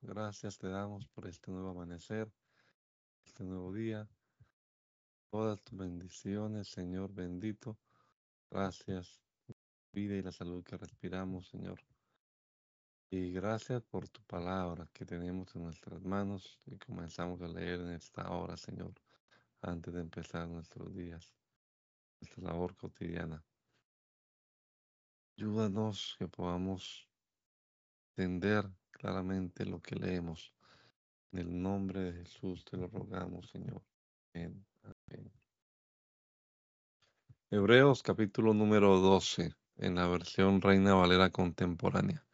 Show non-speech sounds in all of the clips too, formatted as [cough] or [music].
gracias te damos por este nuevo amanecer, este nuevo día, todas tus bendiciones, Señor bendito. Gracias, vida y la salud que respiramos, Señor. Y gracias por tu palabra que tenemos en nuestras manos y comenzamos a leer en esta hora, Señor, antes de empezar nuestros días, nuestra labor cotidiana. Ayúdanos que podamos entender claramente lo que leemos. En el nombre de Jesús te lo rogamos, Señor. Amén. Hebreos capítulo número 12, en la versión Reina Valera contemporánea.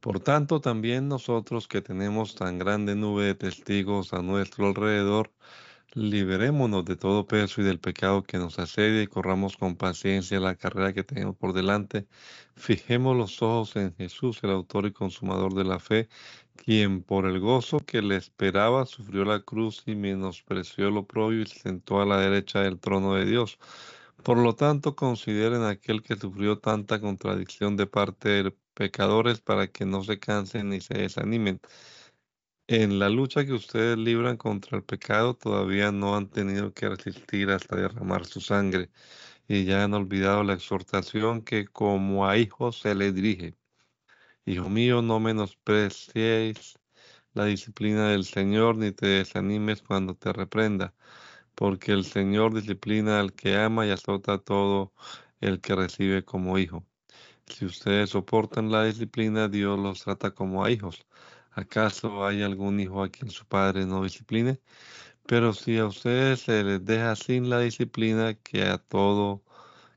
Por tanto, también nosotros que tenemos tan grande nube de testigos a nuestro alrededor, Liberémonos de todo peso y del pecado que nos asedia y corramos con paciencia la carrera que tenemos por delante. Fijemos los ojos en Jesús, el autor y consumador de la fe, quien por el gozo que le esperaba sufrió la cruz y menospreció lo propio y se sentó a la derecha del trono de Dios. Por lo tanto, consideren aquel que sufrió tanta contradicción de parte de pecadores para que no se cansen ni se desanimen en la lucha que ustedes libran contra el pecado todavía no han tenido que resistir hasta derramar su sangre y ya han olvidado la exhortación que como a hijos se les dirige. Hijo mío, no menosprecies la disciplina del Señor ni te desanimes cuando te reprenda, porque el Señor disciplina al que ama y azota a todo el que recibe como hijo. Si ustedes soportan la disciplina, Dios los trata como a hijos. ¿Acaso hay algún hijo a quien su padre no discipline? Pero si a ustedes se les deja sin la disciplina que a todo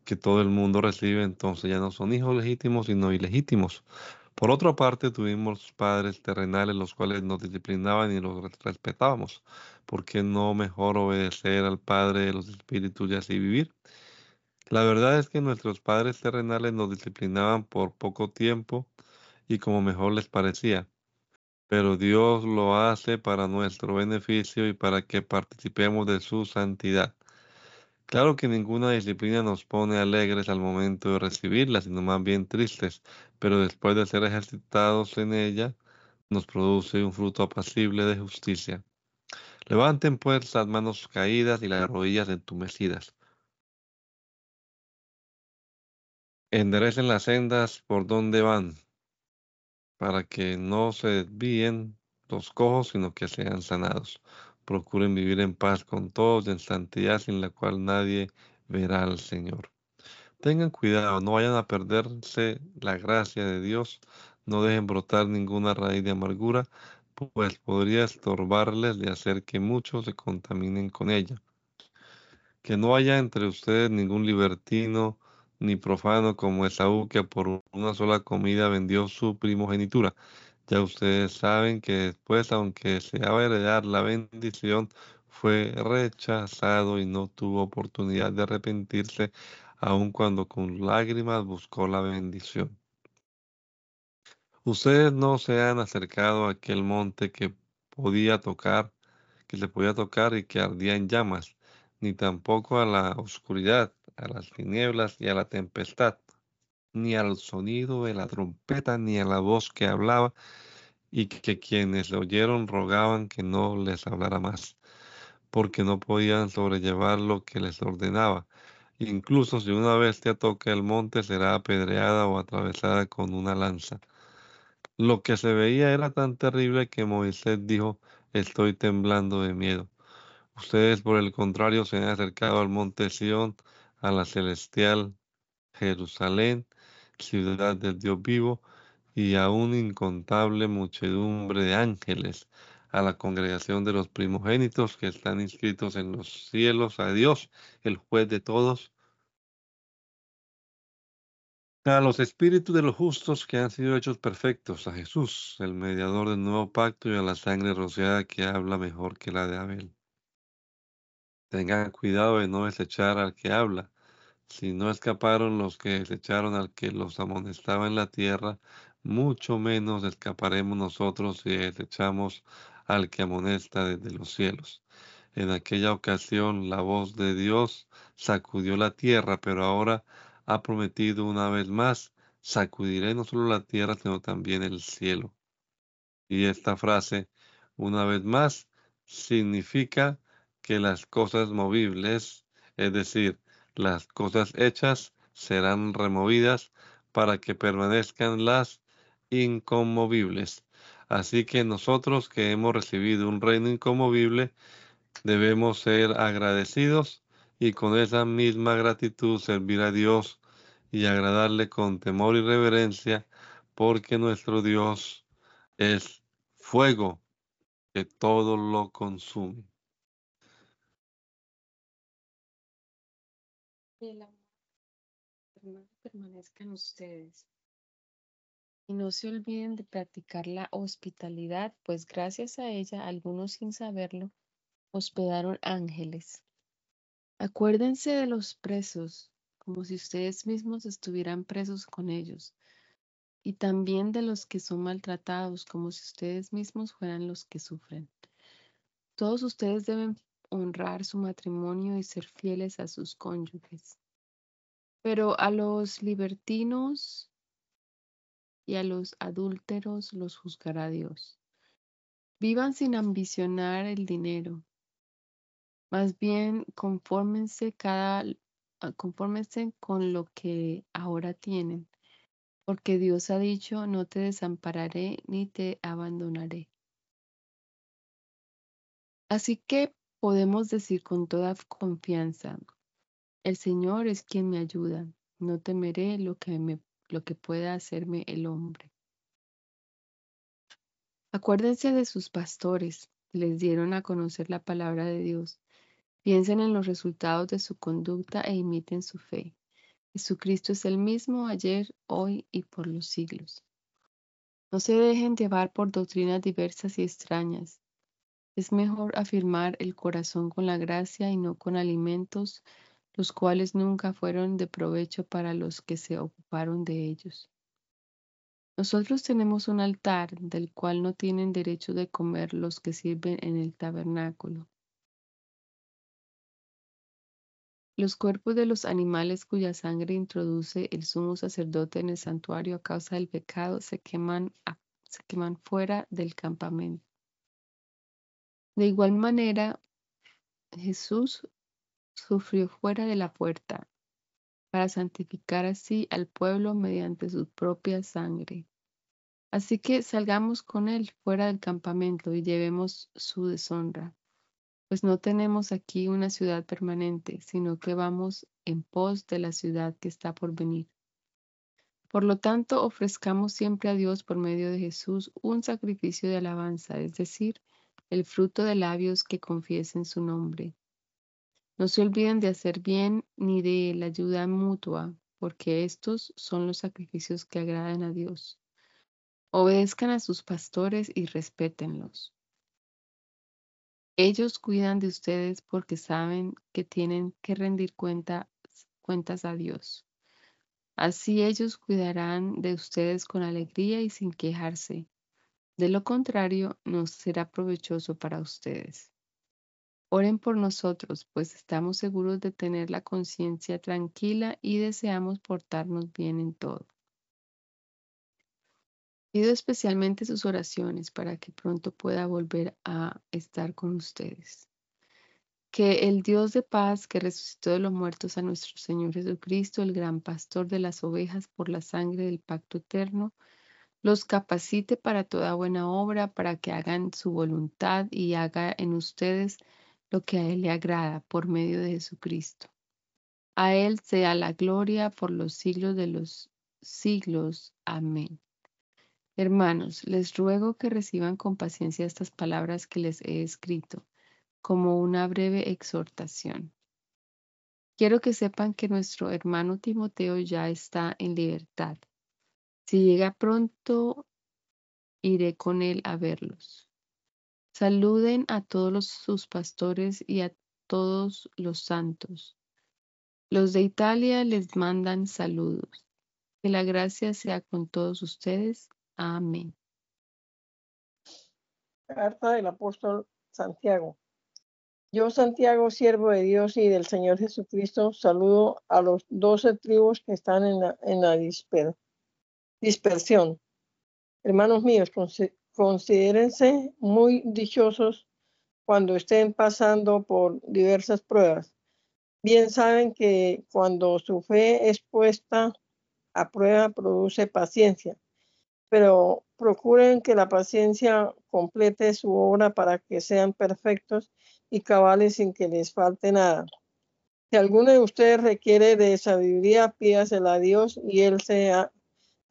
que todo el mundo recibe, entonces ya no son hijos legítimos, sino ilegítimos. Por otra parte, tuvimos padres terrenales los cuales nos disciplinaban y los respetábamos. ¿Por qué no mejor obedecer al Padre de los Espíritus y así vivir? La verdad es que nuestros padres terrenales nos disciplinaban por poco tiempo y como mejor les parecía pero Dios lo hace para nuestro beneficio y para que participemos de su santidad. Claro que ninguna disciplina nos pone alegres al momento de recibirla, sino más bien tristes, pero después de ser ejercitados en ella, nos produce un fruto apacible de justicia. Levanten pues las manos caídas y las rodillas entumecidas. Enderecen las sendas por donde van para que no se desvíen los cojos, sino que sean sanados. Procuren vivir en paz con todos, en santidad, sin la cual nadie verá al Señor. Tengan cuidado, no vayan a perderse la gracia de Dios, no dejen brotar ninguna raíz de amargura, pues podría estorbarles de hacer que muchos se contaminen con ella. Que no haya entre ustedes ningún libertino, ni profano como Esaú, que por una sola comida vendió su primogenitura. Ya ustedes saben que después, aunque se va a heredar la bendición, fue rechazado y no tuvo oportunidad de arrepentirse, aun cuando con lágrimas buscó la bendición. Ustedes no se han acercado a aquel monte que podía tocar, que se podía tocar y que ardía en llamas, ni tampoco a la oscuridad a las tinieblas y a la tempestad, ni al sonido de la trompeta, ni a la voz que hablaba, y que quienes le oyeron rogaban que no les hablara más, porque no podían sobrellevar lo que les ordenaba. Incluso si una bestia toca el monte, será apedreada o atravesada con una lanza. Lo que se veía era tan terrible que Moisés dijo, estoy temblando de miedo. Ustedes, por el contrario, se han acercado al monte Sión, a la celestial Jerusalén, ciudad del Dios vivo, y a una incontable muchedumbre de ángeles, a la congregación de los primogénitos que están inscritos en los cielos, a Dios, el juez de todos, a los espíritus de los justos que han sido hechos perfectos, a Jesús, el mediador del nuevo pacto, y a la sangre rociada que habla mejor que la de Abel. Tengan cuidado de no desechar al que habla. Si no escaparon los que desecharon al que los amonestaba en la tierra, mucho menos escaparemos nosotros si desechamos al que amonesta desde los cielos. En aquella ocasión la voz de Dios sacudió la tierra, pero ahora ha prometido una vez más, sacudiré no solo la tierra, sino también el cielo. Y esta frase, una vez más, significa que las cosas movibles, es decir, las cosas hechas, serán removidas para que permanezcan las inconmovibles. Así que nosotros que hemos recibido un reino inconmovible, debemos ser agradecidos y con esa misma gratitud servir a Dios y agradarle con temor y reverencia, porque nuestro Dios es fuego que todo lo consume. Permanezcan ustedes. Y no se olviden de practicar la hospitalidad, pues gracias a ella algunos sin saberlo hospedaron ángeles. Acuérdense de los presos, como si ustedes mismos estuvieran presos con ellos, y también de los que son maltratados, como si ustedes mismos fueran los que sufren. Todos ustedes deben honrar su matrimonio y ser fieles a sus cónyuges. Pero a los libertinos y a los adúlteros los juzgará Dios. Vivan sin ambicionar el dinero. Más bien, confórmense, cada, ah, confórmense con lo que ahora tienen, porque Dios ha dicho, no te desampararé ni te abandonaré. Así que podemos decir con toda confianza, el Señor es quien me ayuda. No temeré lo que, me, lo que pueda hacerme el hombre. Acuérdense de sus pastores, les dieron a conocer la palabra de Dios. Piensen en los resultados de su conducta e imiten su fe. Jesucristo es el mismo ayer, hoy y por los siglos. No se dejen llevar por doctrinas diversas y extrañas. Es mejor afirmar el corazón con la gracia y no con alimentos los cuales nunca fueron de provecho para los que se ocuparon de ellos. Nosotros tenemos un altar del cual no tienen derecho de comer los que sirven en el tabernáculo. Los cuerpos de los animales cuya sangre introduce el sumo sacerdote en el santuario a causa del pecado se queman, se queman fuera del campamento. De igual manera, Jesús sufrió fuera de la puerta, para santificar así al pueblo mediante su propia sangre. Así que salgamos con él fuera del campamento y llevemos su deshonra, pues no tenemos aquí una ciudad permanente, sino que vamos en pos de la ciudad que está por venir. Por lo tanto, ofrezcamos siempre a Dios por medio de Jesús un sacrificio de alabanza, es decir, el fruto de labios que confiesen su nombre. No se olviden de hacer bien ni de la ayuda mutua, porque estos son los sacrificios que agradan a Dios. Obedezcan a sus pastores y respétenlos. Ellos cuidan de ustedes porque saben que tienen que rendir cuentas a Dios. Así ellos cuidarán de ustedes con alegría y sin quejarse. De lo contrario, no será provechoso para ustedes. Oren por nosotros, pues estamos seguros de tener la conciencia tranquila y deseamos portarnos bien en todo. Pido especialmente sus oraciones para que pronto pueda volver a estar con ustedes. Que el Dios de paz que resucitó de los muertos a nuestro Señor Jesucristo, el gran pastor de las ovejas por la sangre del pacto eterno, los capacite para toda buena obra, para que hagan su voluntad y haga en ustedes lo que a Él le agrada por medio de Jesucristo. A Él sea la gloria por los siglos de los siglos. Amén. Hermanos, les ruego que reciban con paciencia estas palabras que les he escrito, como una breve exhortación. Quiero que sepan que nuestro hermano Timoteo ya está en libertad. Si llega pronto, iré con él a verlos. Saluden a todos sus pastores y a todos los santos. Los de Italia les mandan saludos. Que la gracia sea con todos ustedes. Amén. Carta del apóstol Santiago. Yo, Santiago, siervo de Dios y del Señor Jesucristo, saludo a los doce tribus que están en la, en la dispersión. Hermanos míos, considérense muy dichosos cuando estén pasando por diversas pruebas. Bien saben que cuando su fe es puesta a prueba produce paciencia, pero procuren que la paciencia complete su obra para que sean perfectos y cabales sin que les falte nada. Si alguno de ustedes requiere de sabiduría, pídasela a Dios y Él se,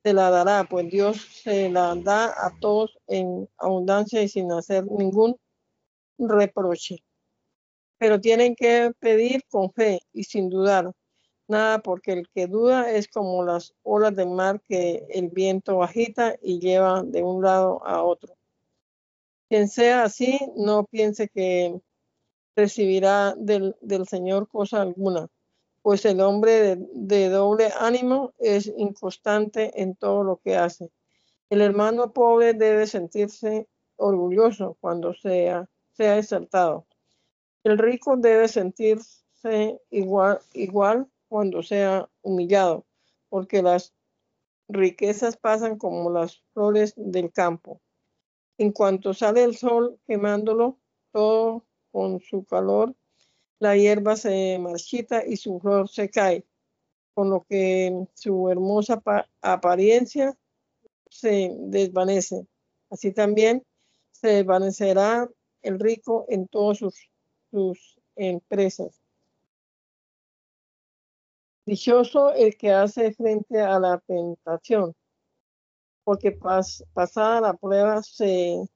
se la dará, pues Dios se la da a todos en abundancia y sin hacer ningún reproche. Pero tienen que pedir con fe y sin dudar nada, porque el que duda es como las olas del mar que el viento agita y lleva de un lado a otro. Quien sea así, no piense que recibirá del, Señor cosa alguna, pues el hombre de, doble ánimo es inconstante en todo lo que hace. El hermano pobre debe sentirse orgulloso cuando sea, sea exaltado. El rico debe sentirse igual, igual cuando sea humillado, porque las riquezas pasan como las flores del campo. En cuanto sale el sol quemándolo todo con su calor, la hierba se marchita y su flor se cae, con lo que su hermosa apariencia se desvanece. Así también se desvanecerá el rico en todas sus, sus empresas. Dichoso el que hace frente a la tentación, porque pasada la prueba se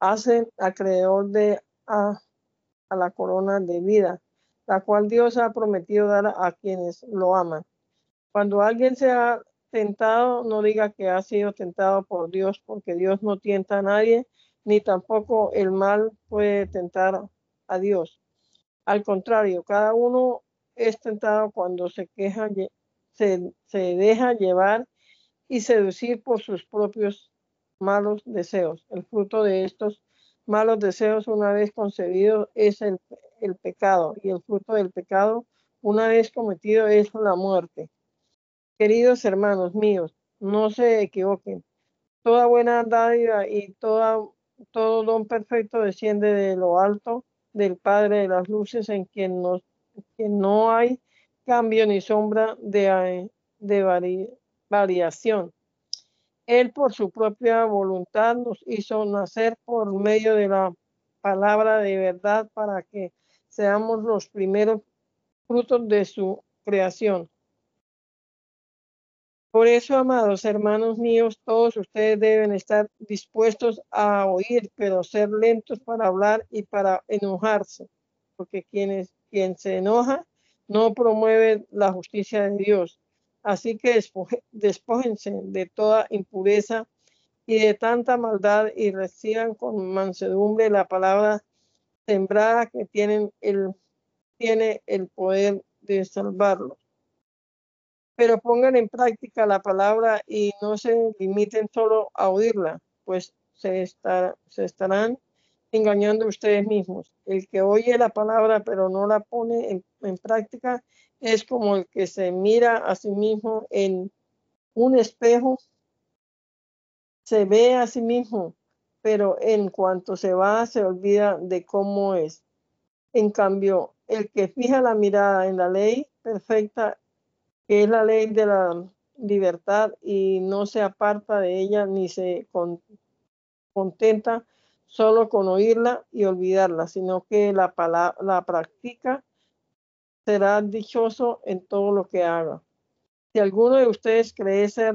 hace acreedor de la corona de vida, la cual Dios ha prometido dar a quienes lo aman. Cuando alguien sea tentado, no diga que ha sido tentado por Dios, porque Dios no tienta a nadie, ni tampoco el mal puede tentar a Dios. Al contrario, cada uno es tentado cuando se queja, se, se deja llevar y seducir por sus propios malos deseos. El fruto de estos malos deseos una vez concebido es el, pecado y el fruto del pecado una vez cometido es la muerte. Queridos hermanos míos, no se equivoquen. Toda buena dádiva y todo don perfecto desciende de lo alto del Padre de las Luces en quien, no hay cambio ni sombra de variación. Él por su propia voluntad nos hizo nacer por medio de la palabra de verdad para que seamos los primeros frutos de su creación. Por eso, amados hermanos míos, todos ustedes deben estar dispuestos a oír, pero ser lentos para hablar y para enojarse, porque quien, quien se enoja no promueve la justicia de Dios. Así que despójense de toda impureza y de tanta maldad y reciban con mansedumbre la palabra sembrada que tienen el, tiene el poder de salvarlos. Pero pongan en práctica la palabra y no se limiten solo a oírla, pues se, estarán engañando ustedes mismos. El que oye la palabra pero no la pone en práctica es como el que se mira a sí mismo en un espejo, se ve a sí mismo, pero en cuanto se va se olvida de cómo es. En cambio, el que fija la mirada en la ley perfecta, que es la ley de la libertad y no se aparta de ella ni se contenta solo con oírla y olvidarla, sino que la, la practica será dichoso en todo lo que haga. Si alguno de ustedes cree ser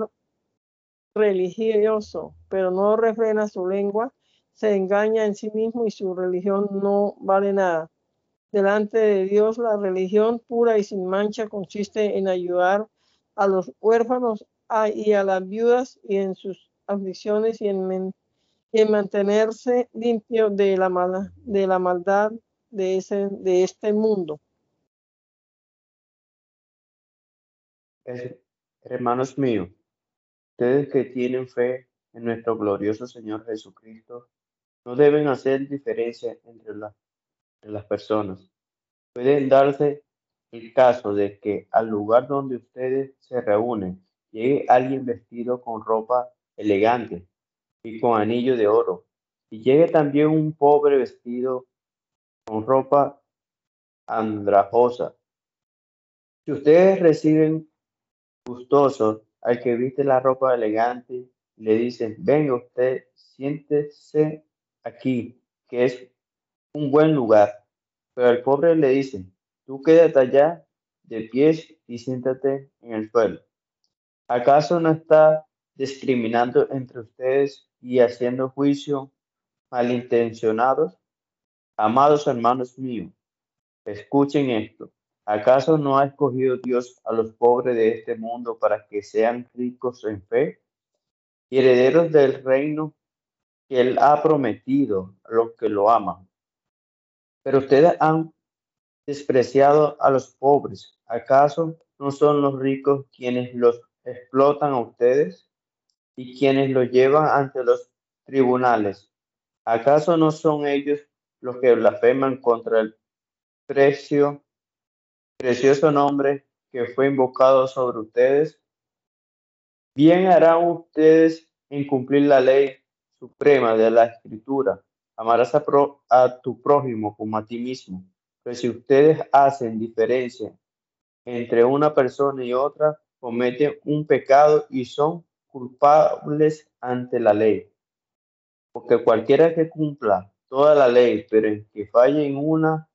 religioso, pero no refrena su lengua, se engaña en sí mismo y su religión no vale nada. Delante de Dios, la religión pura y sin mancha consiste en ayudar a los huérfanos y a las viudas y en sus aflicciones y en, mantenerse limpio de la, mala, de la maldad de, ese, de este mundo. Hermanos míos, ustedes que tienen fe en nuestro glorioso Señor Jesucristo, no deben hacer diferencia entre, las personas. Pueden darse el caso de que al lugar donde ustedes se reúnen llegue alguien vestido con ropa elegante y con anillo de oro, y llegue también un pobre vestido con ropa andrajosa. Si ustedes reciben gustosos al que viste la ropa elegante, le dicen, venga usted, siéntese aquí, que es un buen lugar. Pero al pobre le dicen, tú quédate allá de pies y siéntate en el suelo. ¿Acaso no está discriminando entre ustedes y haciendo juicio malintencionados? Amados hermanos míos, escuchen esto. ¿Acaso no ha escogido Dios a los pobres de este mundo para que sean ricos en fe y herederos del reino que Él ha prometido a los que lo aman? Pero ustedes han despreciado a los pobres. ¿Acaso no son los ricos quienes los explotan a ustedes y quienes los llevan ante los tribunales? ¿Acaso no son ellos los que blasfeman contra el precio, precioso nombre que fue invocado sobre ustedes? Bien harán ustedes en cumplir la ley suprema de la escritura. Amarás a, tu prójimo como a ti mismo. Pero si ustedes hacen diferencia entre una persona y otra, cometen un pecado y son culpables ante la ley. Porque cualquiera que cumpla toda la ley, pero que falle en una,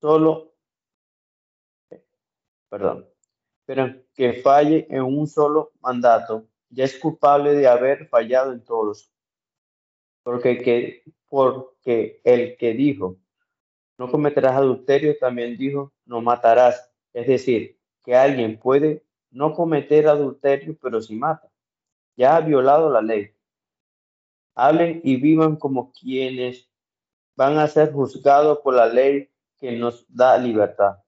solo, perdón, pero que falle en un solo mandato, ya es culpable de haber fallado en todos. Porque, que, porque el que dijo, no cometerás adulterio, también dijo, no matarás. Es decir, que alguien puede no cometer adulterio, pero si mata. Ya ha violado la ley. Hablen y vivan como quienes van a ser juzgados por la ley que nos da libertad.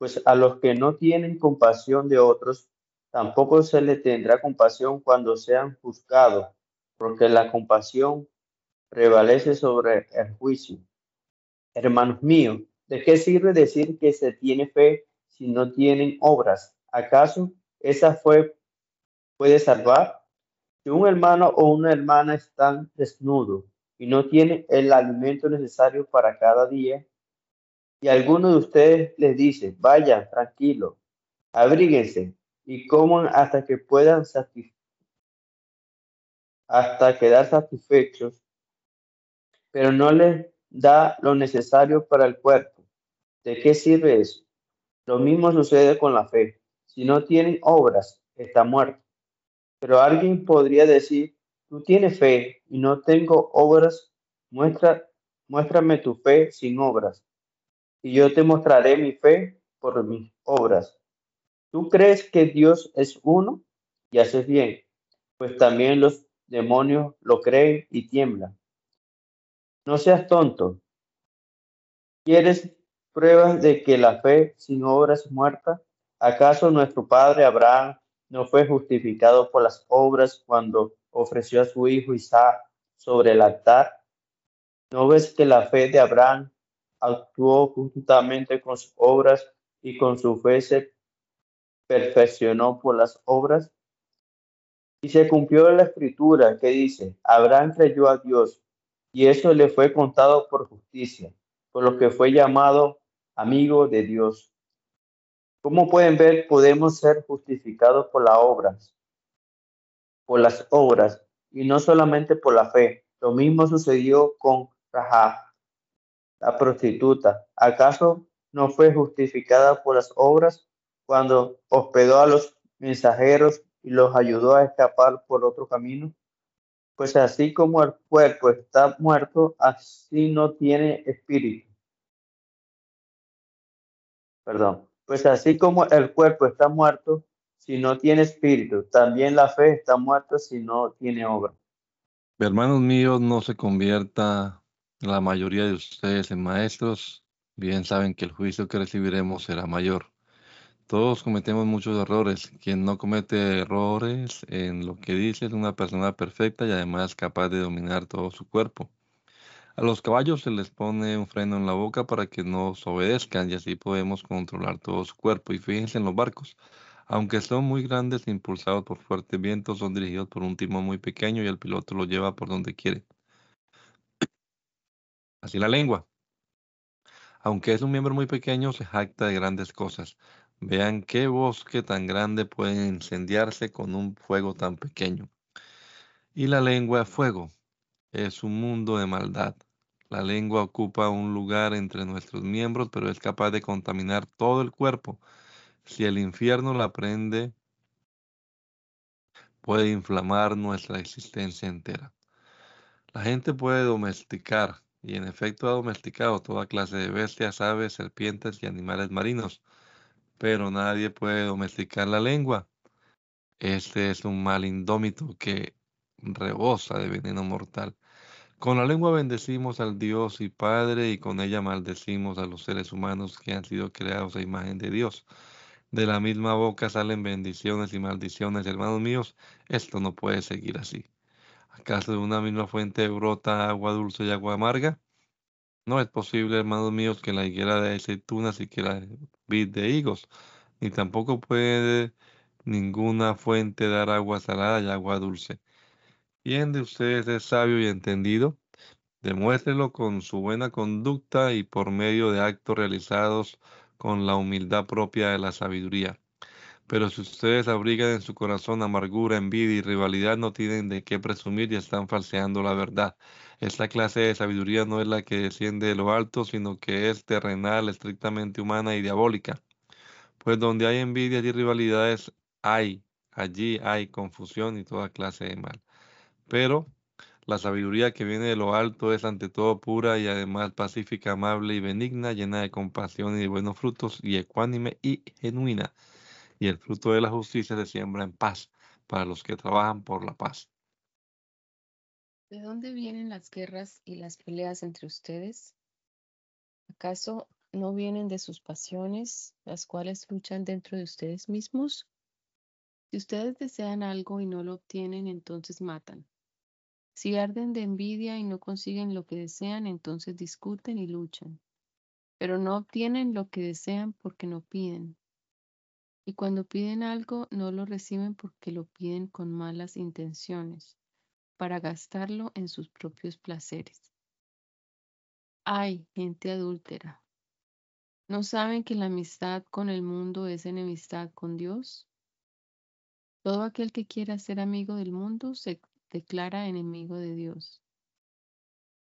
Pues a los que no tienen compasión de otros, tampoco se les tendrá compasión cuando sean juzgados, porque la compasión prevalece sobre el juicio. Hermanos míos, ¿de qué sirve decir que se tiene fe si no tienen obras? ¿Acaso esa fe puede salvar? Si un hermano o una hermana están desnudos y no tienen el alimento necesario para cada día, y alguno de ustedes les dice, vayan, tranquilo, abríguense y coman hasta que puedan hasta quedar satisfechos, pero no les da lo necesario para el cuerpo. ¿De qué sirve eso? Lo mismo sucede con la fe. Si no tienen obras, está muerto. Pero alguien podría decir, tú tienes fe y no tengo obras, muestra, muéstrame tu fe sin obras, y yo te mostraré mi fe por mis obras. ¿Tú crees que Dios es uno? Y haces bien, pues también los demonios lo creen y tiemblan. No seas tonto. ¿Quieres pruebas de que la fe sin obras es muerta? ¿Acaso nuestro padre Abraham no fue justificado por las obras cuando ofreció a su hijo Isaac sobre el altar? ¿No ves que la fe de Abraham actuó juntamente con sus obras y con su fe se perfeccionó por las obras? Y se cumplió la escritura que dice, Abraham creyó a Dios y eso le fue contado por justicia, por lo que fue llamado amigo de Dios. Como pueden ver, podemos ser justificados por las obras, por las obras, y no solamente por la fe. Lo mismo sucedió con Rahab, la prostituta. ¿Acaso no fue justificada por las obras cuando hospedó a los mensajeros y los ayudó a escapar por otro camino? Pues así como el cuerpo está muerto, así no tiene espíritu. Perdón. Pues así como el cuerpo está muerto, si no tiene espíritu, también la fe está muerta si no tiene obra. Hermanos míos, no se convierta la mayoría de ustedes en maestros. Bien saben que el juicio que recibiremos será mayor. Todos cometemos muchos errores. Quien no comete errores en lo que dice es una persona perfecta y además capaz de dominar todo su cuerpo. A los caballos se les pone un freno en la boca para que nos obedezcan y así podemos controlar todo su cuerpo. Y fíjense en los barcos. Aunque son muy grandes e impulsados por fuertes vientos, son dirigidos por un timón muy pequeño y el piloto lo lleva por donde quiere. Así la lengua. Aunque es un miembro muy pequeño, se jacta de grandes cosas. Vean qué bosque tan grande puede incendiarse con un fuego tan pequeño. Y la lengua fuego. Es un mundo de maldad. La lengua ocupa un lugar entre nuestros miembros, pero es capaz de contaminar todo el cuerpo. Si el infierno la prende, puede inflamar nuestra existencia entera. La gente puede domesticar, y en efecto ha domesticado toda clase de bestias, aves, serpientes y animales marinos, pero nadie puede domesticar la lengua. Este es un mal indómito que rebosa de veneno mortal. Con la lengua bendecimos al Dios y Padre y con ella maldecimos a los seres humanos que han sido creados a imagen de Dios. De la misma boca salen bendiciones y maldiciones, hermanos míos. Esto no puede seguir así. ¿Acaso de una misma fuente brota agua dulce y agua amarga? No es posible, hermanos míos, que la higuera de aceitunas y que la vid de higos, ni tampoco puede ninguna fuente dar agua salada y agua dulce. ¿Quién de ustedes es sabio y entendido? Demuéstrelo con su buena conducta y por medio de actos realizados con la humildad propia de la sabiduría. Pero si ustedes abrigan en su corazón amargura, envidia y rivalidad, no tienen de qué presumir y están falseando la verdad. Esta clase de sabiduría no es la que desciende de lo alto, sino que es terrenal, estrictamente humana y diabólica. Pues donde hay envidias y rivalidades, hay, allí hay confusión y toda clase de mal. Pero la sabiduría que viene de lo alto es ante todo pura y además pacífica, amable y benigna, llena de compasión y de buenos frutos, y ecuánime y genuina. Y el fruto de la justicia se siembra en paz para los que trabajan por la paz. ¿De dónde vienen las guerras y las peleas entre ustedes? ¿Acaso no vienen de sus pasiones, las cuales luchan dentro de ustedes mismos? Si ustedes desean algo y no lo obtienen, entonces matan. Si arden de envidia y no consiguen lo que desean, entonces discuten y luchan. Pero no obtienen lo que desean porque no piden. Y cuando piden algo, no lo reciben porque lo piden con malas intenciones, para gastarlo en sus propios placeres. Ay, gente adúltera. ¿No saben que la amistad con el mundo es enemistad con Dios? Todo aquel que quiera ser amigo del mundo se declara enemigo de Dios.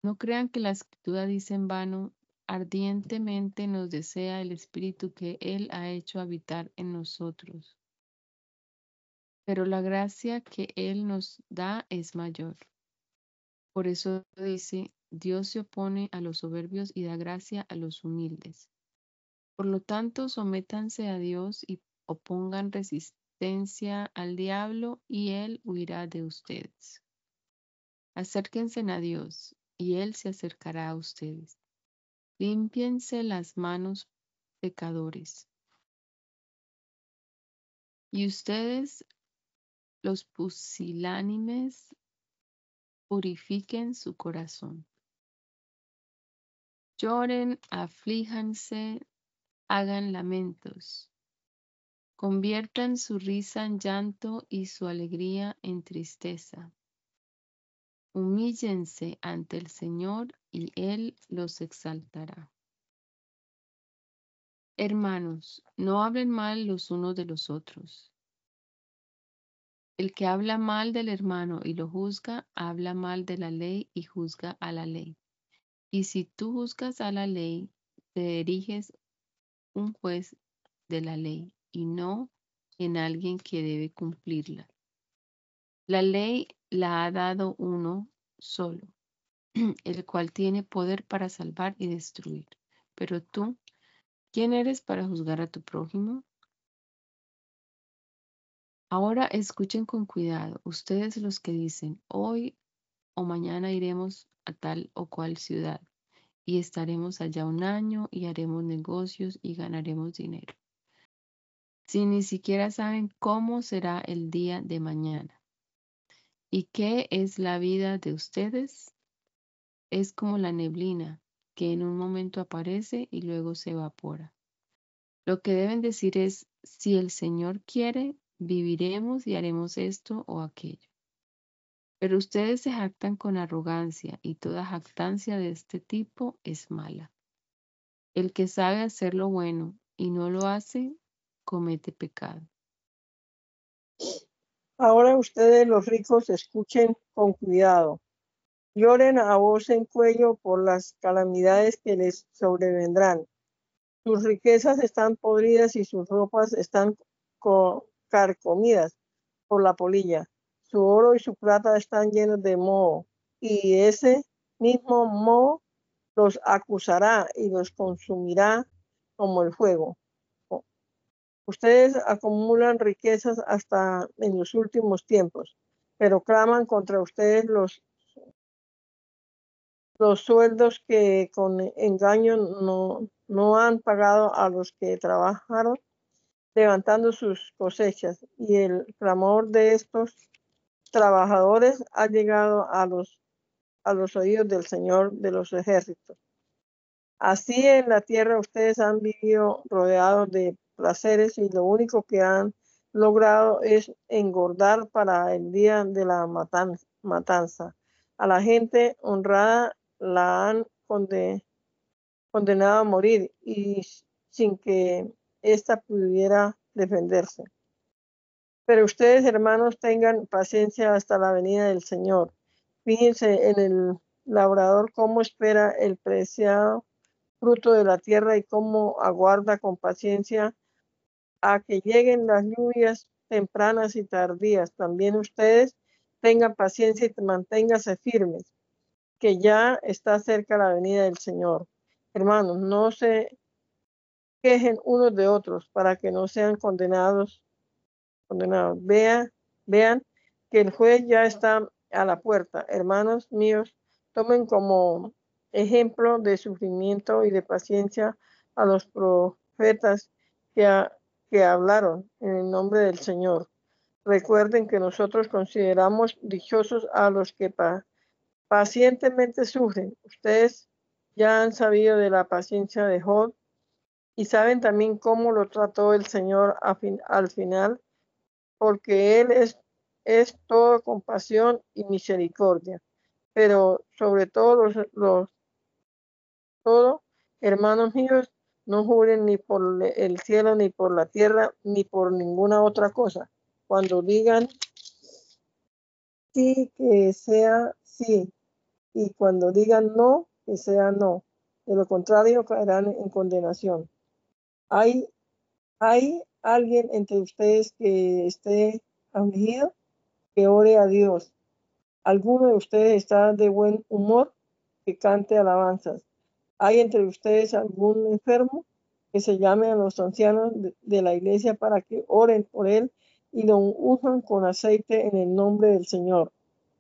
No crean que la escritura dice en vano, ardientemente nos desea el Espíritu que Él ha hecho habitar en nosotros. Pero la gracia que Él nos da es mayor. Por eso dice, Dios se opone a los soberbios y da gracia a los humildes. Por lo tanto, sométanse a Dios y opongan resistencia al diablo y él huirá de ustedes. Acérquense a Dios y él se acercará a ustedes. Límpiense las manos pecadores. Y ustedes, los pusilánimes, purifiquen su corazón. Lloren, aflíjanse, hagan lamentos. Conviertan su risa en llanto y su alegría en tristeza. Humíllense ante el Señor y Él los exaltará. Hermanos, no hablen mal los unos de los otros. El que habla mal del hermano y lo juzga, habla mal de la ley y juzga a la ley. Y si tú juzgas a la ley, te eriges un juez de la ley y no en alguien que debe cumplirla. La ley la ha dado uno solo, [clears throat] el cual tiene poder para salvar y destruir. Pero tú, ¿quién eres para juzgar a tu prójimo? Ahora escuchen con cuidado, ustedes los que dicen, hoy o mañana iremos a tal o cual ciudad y estaremos allá un año y haremos negocios y ganaremos dinero si ni siquiera saben cómo será el día de mañana. ¿Y qué es la vida de ustedes? Es como la neblina que en un momento aparece y luego se evapora. Lo que deben decir es, si el Señor quiere, viviremos y haremos esto o aquello. Pero ustedes se jactan con arrogancia y toda jactancia de este tipo es mala. El que sabe hacer lo bueno y no lo hace, comete pecado. Ahora ustedes los ricos escuchen con cuidado. Lloren a voz en cuello por las calamidades que les sobrevendrán. Sus riquezas están podridas y sus ropas están carcomidas por la polilla. Su oro y su plata están llenos de moho, y ese mismo moho los acusará y los consumirá como el fuego. Ustedes acumulan riquezas hasta en los últimos tiempos, pero claman contra ustedes los, los sueldos que con engaño no, no han pagado a los que trabajaron levantando sus cosechas, y el clamor de estos trabajadores ha llegado a los, a los oídos del Señor de los ejércitos. Así en la tierra ustedes han vivido rodeados de placeres y lo único que han logrado es engordar para el día de la matanza. A la gente honrada la han condenado a morir y sin que ésta pudiera defenderse. Pero ustedes, hermanos, tengan paciencia hasta la venida del Señor. Fíjense en el labrador cómo espera el preciado fruto de la tierra y cómo aguarda con paciencia a que lleguen las lluvias tempranas y tardías. También ustedes tengan paciencia y manténganse firmes, que ya está cerca la venida del Señor. Hermanos, no se quejen unos de otros para que no sean condenados. condenados. Vean, vean que el juez ya está a la puerta. Hermanos míos, tomen como ejemplo de sufrimiento y de paciencia a los profetas que, que hablaron en el nombre del Señor. Recuerden que nosotros consideramos dichosos a los que pacientemente sufren. Ustedes ya han sabido de la paciencia de Job y saben también cómo lo trató el Señor al final, porque Él es, es todo compasión y misericordia. Pero sobre todo los todo, hermanos míos, no juren ni por el cielo, ni por la tierra, ni por ninguna otra cosa. Cuando digan sí, que sea sí, y cuando digan no, que sea no. De lo contrario, caerán en condenación. ¿Hay, hay alguien entre ustedes que esté afligido? Que ore a Dios. ¿Alguno de ustedes está de buen humor? Que cante alabanzas. ¿Hay entre ustedes algún enfermo que se llame a los ancianos de, la iglesia para que oren por él y lo usan con aceite en el nombre del Señor?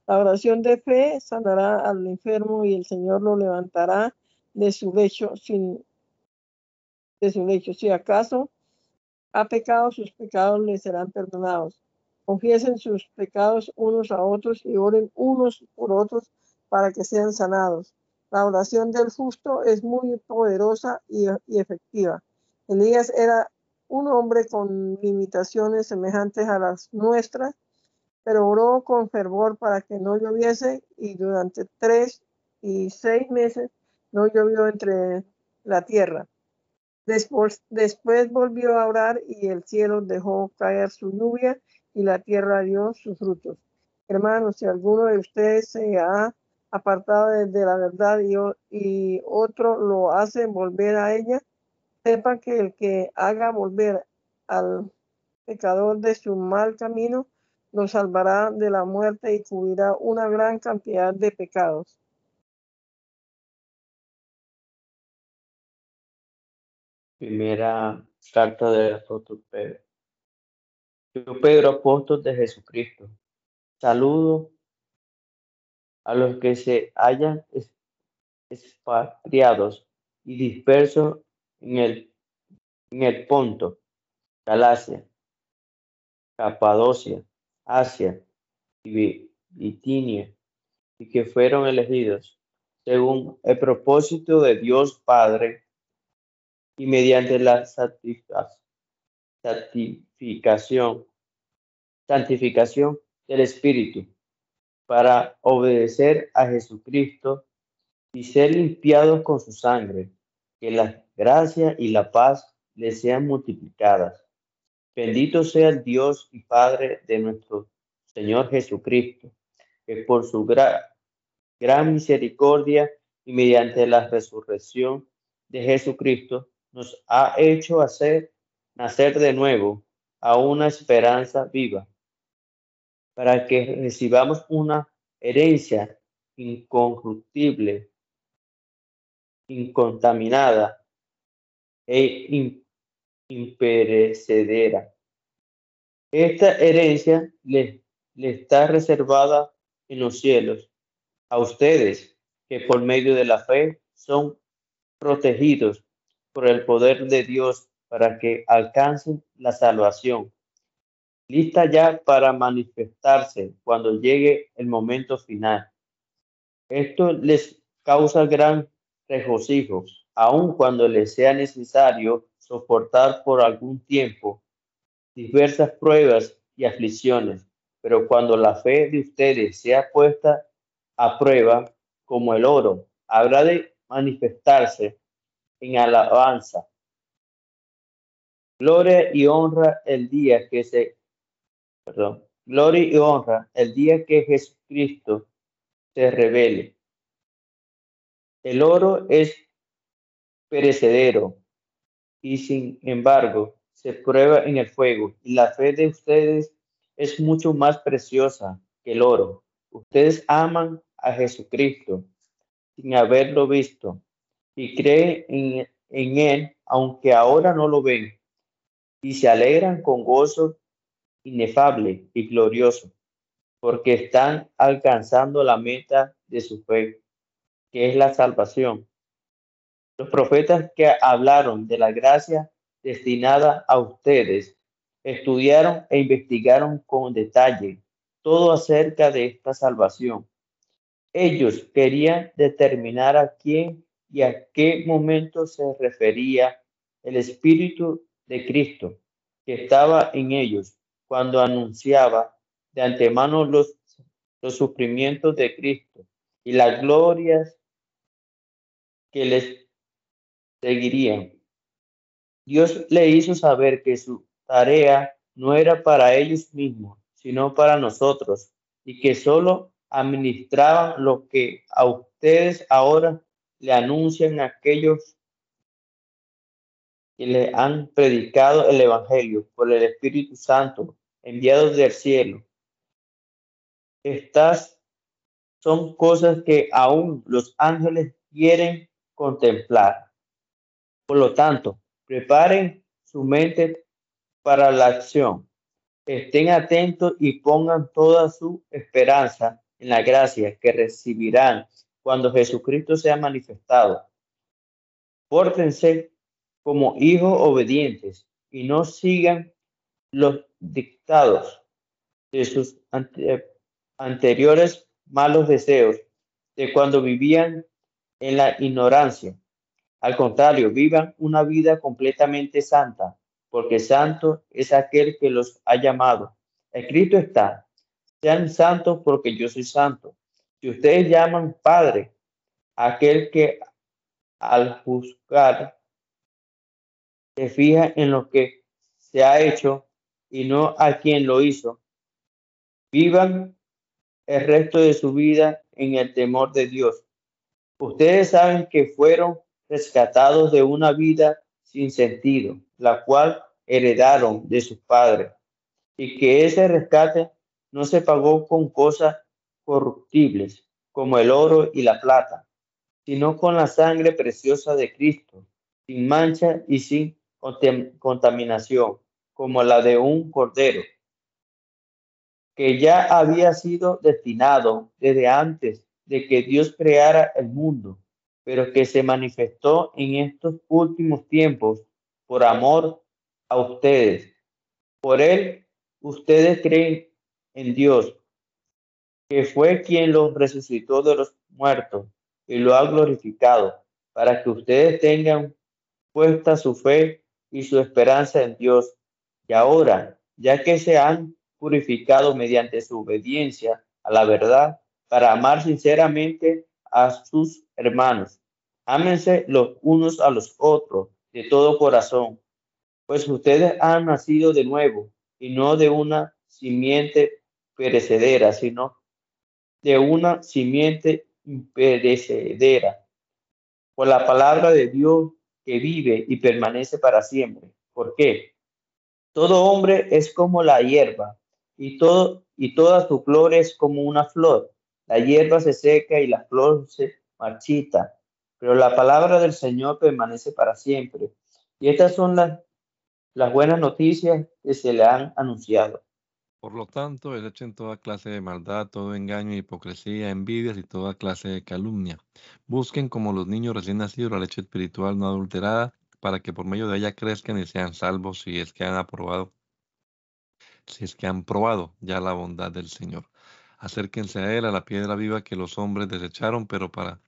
La oración de fe sanará al enfermo y el Señor lo levantará de su lecho sin de su lecho. Si acaso ha pecado, sus pecados le serán perdonados. Confiesen sus pecados unos a otros y oren unos por otros para que sean sanados. La oración del justo es muy poderosa y, efectiva. Elías era un hombre con limitaciones semejantes a las nuestras, pero oró con fervor para que no lloviese y durante tres y seis meses no llovió entre la tierra. Después, volvió a orar y el cielo dejó caer su lluvia y la tierra dio sus frutos. Hermanos, si alguno de ustedes se ha apartado de la verdad y otro lo hace volver a ella, sepa que el que haga volver al pecador de su mal camino, lo salvará de la muerte y cubrirá una gran cantidad de pecados. Primera carta del apóstol Pedro. Yo, Pedro, apóstol de Jesucristo, saludo a los que se hayan expatriados y dispersos en el, en el Ponto, Galacia, Capadocia, Asia y Bitinia, y que fueron elegidos según el propósito de Dios Padre y mediante la santificación, santificación del Espíritu, para obedecer a Jesucristo y ser limpiados con su sangre, que la gracia y la paz les sean multiplicadas. Bendito sea el Dios y Padre de nuestro Señor Jesucristo, que por su gran misericordia y mediante la resurrección de Jesucristo nos ha hecho hacer nacer de nuevo a una esperanza viva, para que recibamos una herencia incorruptible, incontaminada e imperecedera. Esta herencia le, le está reservada en los cielos a ustedes que por medio de la fe son protegidos por el poder de Dios para que alcancen la salvación, lista ya para manifestarse cuando llegue el momento final. Esto les causa gran regocijo, aun cuando les sea necesario soportar por algún tiempo diversas pruebas y aflicciones, pero cuando la fe de ustedes sea puesta a prueba, como el oro, habrá de manifestarse en alabanza. Gloria y honra el día que se, perdón, gloria y honra el día que Jesucristo se revele. El oro es perecedero y sin embargo se prueba en el fuego y la fe de ustedes es mucho más preciosa que el oro. Ustedes aman a Jesucristo sin haberlo visto y creen en, Él aunque ahora no lo ven y se alegran con gozo inefable y glorioso porque están alcanzando la meta de su fe, que es la salvación. Los profetas que hablaron de la gracia destinada a ustedes estudiaron e investigaron con detalle todo acerca de esta salvación. Ellos querían determinar a quién y a qué momento se refería el Espíritu de Cristo que estaba en ellos cuando anunciaba de antemano los, los sufrimientos de Cristo y las glorias que les seguirían. Dios le hizo saber que su tarea no era para ellos mismos, sino para nosotros, y que solo administraban lo que a ustedes ahora le anuncian aquellos que le han predicado el Evangelio por el Espíritu Santo enviado del cielo. Estas son cosas que aún los ángeles quieren contemplar. Por lo tanto, preparen su mente para la acción. Estén atentos y pongan toda su esperanza en la gracia que recibirán cuando Jesucristo sea manifestado. Pórtense como hijos obedientes y no sigan los dictados de sus anteriores malos deseos de cuando vivían en la ignorancia. Al contrario, vivan una vida completamente santa, porque santo es aquel que los ha llamado. Escrito está, sean santos porque yo soy santo. Si ustedes llaman Padre aquel que al juzgar se fija en lo que se ha hecho y no a quien lo hizo, vivan el resto de su vida en el temor de Dios. Ustedes saben que fueron rescatados de una vida sin sentido, la cual heredaron de sus padres, y que ese rescate no se pagó con cosas corruptibles como el oro y la plata, sino con la sangre preciosa de Cristo, sin mancha y sin contaminación, como la de un cordero, que ya había sido destinado desde antes de que Dios creara el mundo, pero que se manifestó en estos últimos tiempos por amor a ustedes. Por él, ustedes creen en Dios, que fue quien los resucitó de los muertos y lo ha glorificado, para que ustedes tengan puesta su fe y su esperanza en Dios. Y ahora, ya que se han purificado mediante su obediencia a la verdad, para amar sinceramente a sus hermanos, ámense los unos a los otros de todo corazón, pues ustedes han nacido de nuevo y no de una simiente perecedera, sino de una simiente imperecedera, por la palabra de Dios que vive y permanece para siempre. ¿Por qué? Todo hombre es como la hierba y, todo, y toda su flor es como una flor. La hierba se seca y la flor se marchita, pero la palabra del Señor permanece para siempre. Y estas son las, buenas noticias que se le han anunciado. Por lo tanto, desechen toda clase de maldad, todo engaño, hipocresía, envidias y toda clase de calumnia. Busquen como los niños recién nacidos la leche espiritual no adulterada, para que por medio de ella crezcan y sean salvos si es que han aprobado, si es que han probado ya la bondad del Señor. Acérquense a él, a la piedra viva que los hombres desecharon, pero para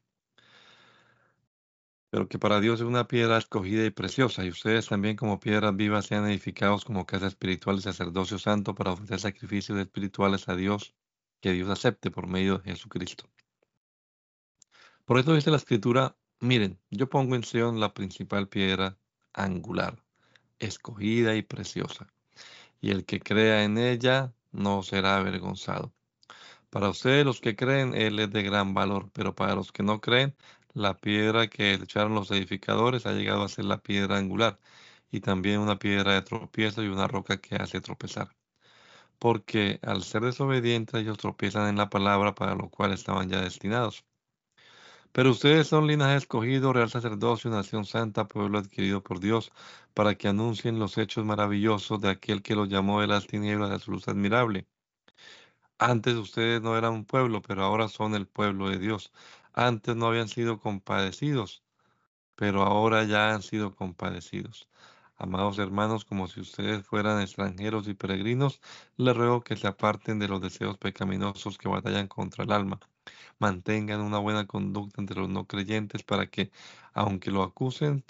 pero que para Dios es una piedra escogida y preciosa, y ustedes también como piedras vivas sean edificados como casa espiritual y sacerdocio santo para ofrecer sacrificios espirituales a Dios, que Dios acepte por medio de Jesucristo. Por eso dice la escritura, miren, yo pongo en Sion la principal piedra angular, escogida y preciosa, y el que crea en ella no será avergonzado. Para ustedes los que creen, Él es de gran valor, pero para los que no creen, la piedra que echaron los edificadores ha llegado a ser la piedra angular y también una piedra de tropiezo y una roca que hace tropezar. Porque al ser desobedientes ellos tropiezan en la palabra para lo cual estaban ya destinados. Pero ustedes son linaje escogido, real sacerdocio, nación santa, pueblo adquirido por Dios, para que anuncien los hechos maravillosos de aquel que los llamó de las tinieblas a su luz admirable. Antes ustedes no eran un pueblo, pero ahora son el pueblo de Dios. Antes no habían sido compadecidos, pero ahora ya han sido compadecidos. Amados hermanos, como si ustedes fueran extranjeros y peregrinos, les ruego que se aparten de los deseos pecaminosos que batallan contra el alma. Mantengan una buena conducta entre los no creyentes para que, aunque lo acusen,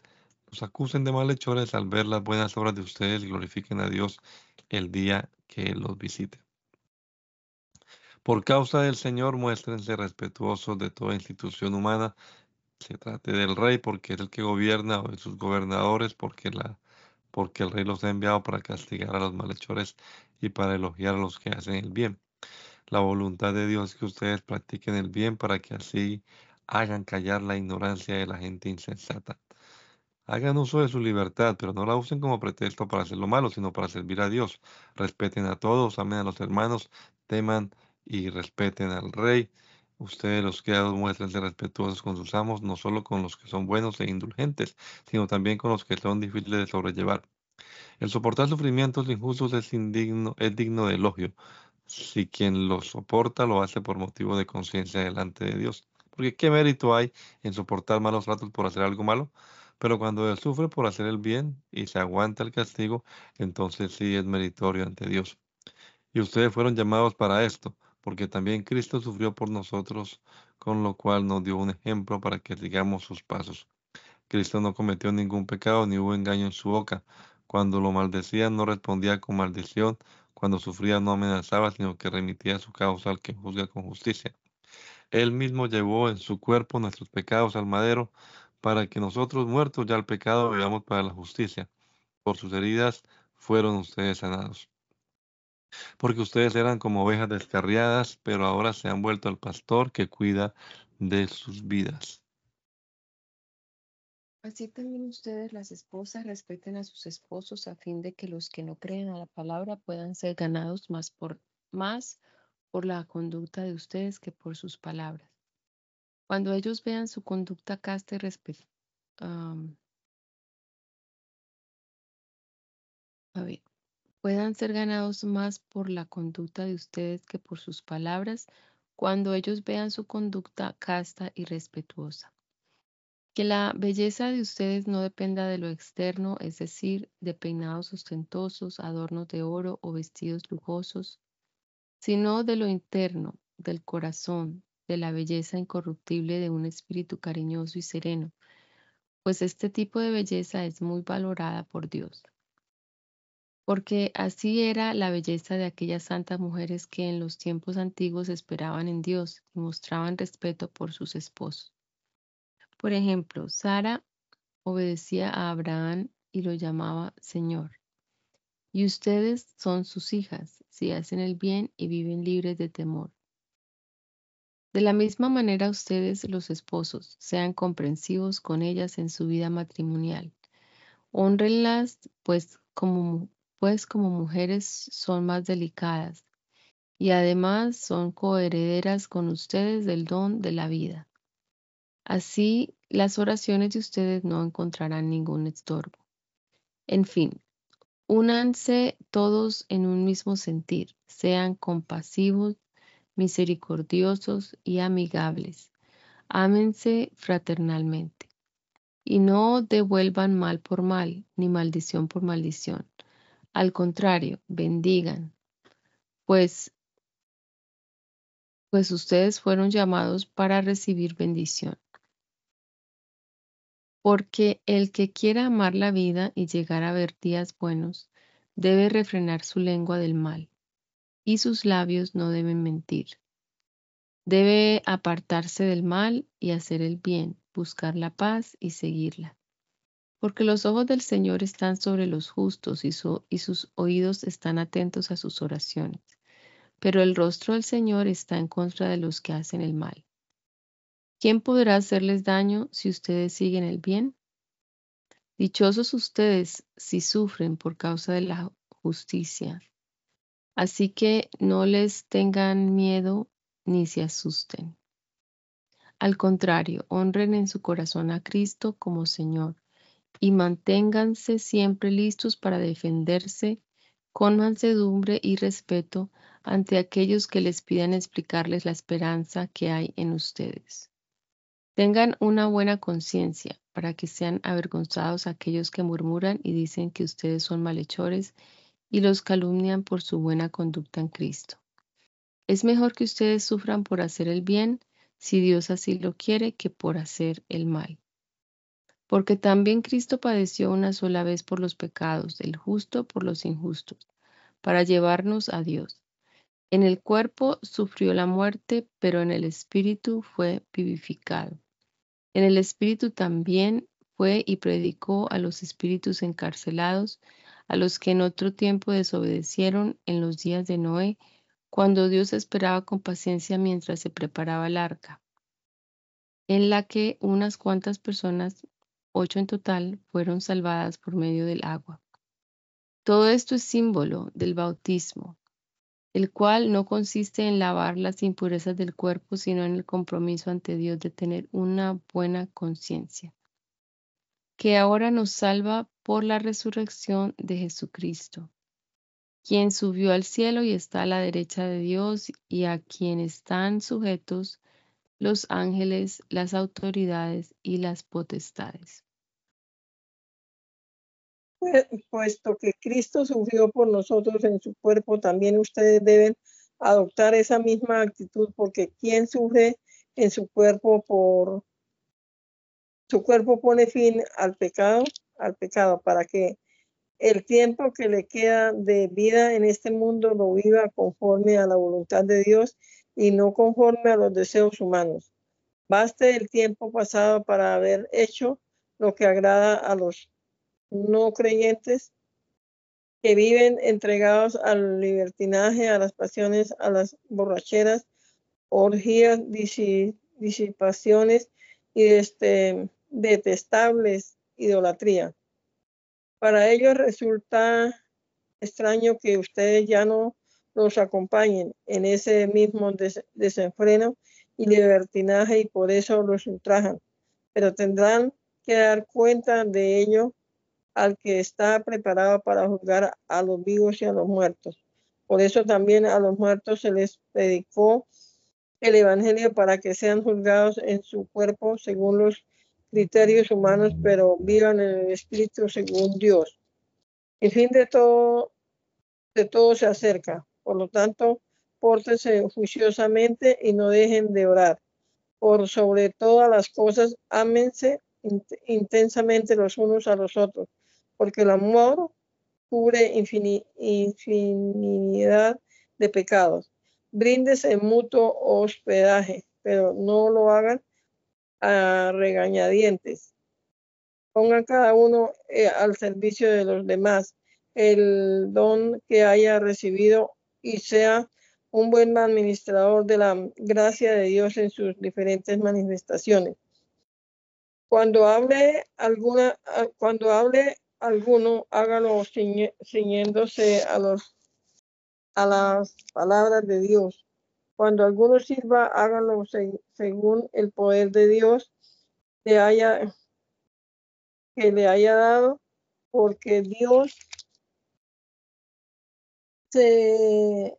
los acusen de malhechores al ver las buenas obras de ustedes, glorifiquen a Dios el día que los visite. Por causa del Señor, muéstrense respetuosos de toda institución humana, se trate del rey porque es el que gobierna o de sus gobernadores porque, porque el rey los ha enviado para castigar a los malhechores y para elogiar a los que hacen el bien. La voluntad de Dios es que ustedes practiquen el bien para que así hagan callar la ignorancia de la gente insensata. Hagan uso de su libertad, pero no la usen como pretexto para hacer lo malo, sino para servir a Dios. Respeten a todos, amen a los hermanos, teman y respeten al rey. Ustedes los criados muéstrense respetuosos con sus amos, no solo con los que son buenos e indulgentes, sino también con los que son difíciles de sobrellevar. El soportar sufrimientos injustos es, indigno, es digno de elogio, si quien los soporta lo hace por motivo de conciencia delante de Dios. Porque qué mérito hay en soportar malos ratos por hacer algo malo, pero cuando él sufre por hacer el bien y se aguanta el castigo, entonces sí es meritorio ante Dios. Y ustedes fueron llamados para esto, porque también Cristo sufrió por nosotros, con lo cual nos dio un ejemplo para que sigamos sus pasos. Cristo no cometió ningún pecado ni hubo engaño en su boca. Cuando lo maldecían no respondía con maldición, cuando sufría no amenazaba, sino que remitía su causa al que juzga con justicia. Él mismo llevó en su cuerpo nuestros pecados al madero, para que nosotros muertos ya al pecado vivamos para la justicia. Por sus heridas fueron ustedes sanados porque ustedes eran como ovejas descarriadas, pero ahora se han vuelto al pastor que cuida de sus vidas. Así también ustedes, las esposas, respeten a sus esposos a fin de que los que no creen a la palabra puedan ser ganados más por, más por la conducta de ustedes que por sus palabras. Cuando ellos vean su conducta casta y respeto, a ver, puedan ser ganados más por la conducta de ustedes que por sus palabras cuando ellos vean su conducta casta y respetuosa. Que la belleza de ustedes no dependa de lo externo, es decir, de peinados ostentosos, adornos de oro o vestidos lujosos, sino de lo interno, del corazón, de la belleza incorruptible de un espíritu cariñoso y sereno, pues este tipo de belleza es muy valorada por Dios. Porque así era la belleza de aquellas santas mujeres que en los tiempos antiguos esperaban en Dios y mostraban respeto por sus esposos. Por ejemplo, Sara obedecía a Abraham y lo llamaba Señor. Y ustedes son sus hijas, si hacen el bien y viven libres de temor. De la misma manera ustedes, los esposos, sean comprensivos con ellas en su vida matrimonial. Honrenlas, pues como, pues como mujeres son más delicadas y además son coherederas con ustedes del don de la vida. Así, las oraciones de ustedes no encontrarán ningún estorbo. En fin, únanse todos en un mismo sentir, sean compasivos, misericordiosos y amigables. Ámense fraternalmente y no devuelvan mal por mal, ni maldición por maldición. Al contrario, bendigan, pues pues ustedes fueron llamados para recibir bendición porque el que quiera amar la vida y llegar a ver días buenos, debe refrenar su lengua del mal, y sus labios no deben mentir. Debe apartarse del mal y hacer el bien, buscar la paz y seguirla. Porque los ojos del Señor están sobre los justos y, y sus oídos están atentos a sus oraciones. Pero el rostro del Señor está en contra de los que hacen el mal. ¿Quién podrá hacerles daño si ustedes siguen el bien? Dichosos ustedes si sufren por causa de la justicia. Así que no les tengan miedo ni se asusten. Al contrario, honren en su corazón a Cristo como Señor y manténganse siempre listos para defenderse con mansedumbre y respeto ante aquellos que les pidan explicarles la esperanza que hay en ustedes. Tengan una buena conciencia para que sean avergonzados aquellos que murmuran y dicen que ustedes son malhechores y los calumnian por su buena conducta en Cristo. Es mejor que ustedes sufran por hacer el bien, si Dios así lo quiere, que por hacer el mal. Porque también Cristo padeció una sola vez por los pecados, el justo por los injustos, para llevarnos a Dios. En el cuerpo sufrió la muerte, pero en el espíritu fue vivificado en el Espíritu también fue y predicó a los espíritus encarcelados, a los que en otro tiempo desobedecieron en los días de Noé, cuando Dios esperaba con paciencia mientras se preparaba el arca, en la que unas cuantas personas, ocho en total, fueron salvadas por medio del agua. Todo esto es símbolo del bautismo, el cual no consiste en lavar las impurezas del cuerpo, sino en el compromiso ante Dios de tener una buena conciencia, que ahora nos salva por la resurrección de Jesucristo, quien subió al cielo y está a la derecha de Dios y a quien están sujetos los ángeles, las autoridades y las potestades. Puesto que Cristo sufrió por nosotros en su cuerpo, también ustedes deben adoptar esa misma actitud, porque quien sufre en su cuerpo por su cuerpo pone fin al pecado, al pecado, para que el tiempo que le queda de vida en este mundo lo viva conforme a la voluntad de Dios y no conforme a los deseos humanos. Baste el tiempo pasado para haber hecho lo que agrada a los no creyentes que viven entregados al libertinaje, a las pasiones, a las borracheras, orgías, disipaciones y este, detestables idolatría. Para ellos resulta extraño que ustedes ya no los acompañen en ese mismo desenfreno y libertinaje y por eso los ultrajan, pero tendrán que dar cuenta de ello al que está preparado para juzgar a los vivos y a los muertos. Por eso también a los muertos se les predicó el Evangelio para que sean juzgados en su cuerpo según los criterios humanos, pero vivan en el Espíritu según Dios. El fin de todo, de todo se acerca. Por lo tanto, pórtense juiciosamente y no dejen de orar. Por sobre todas las cosas, ámense intensamente los unos a los otros porque el amor cubre infinidad de pecados. Bríndese mutuo hospedaje, pero no lo hagan a regañadientes. Pongan cada uno eh, al servicio de los demás el don que haya recibido y sea un buen administrador de la gracia de Dios en sus diferentes manifestaciones. Cuando hable alguna, ah, cuando hable alguno, hágalo ciñéndose a los a las palabras de Dios. Cuando alguno sirva, hágalo según el poder de Dios le haya, que le haya dado, porque Dios se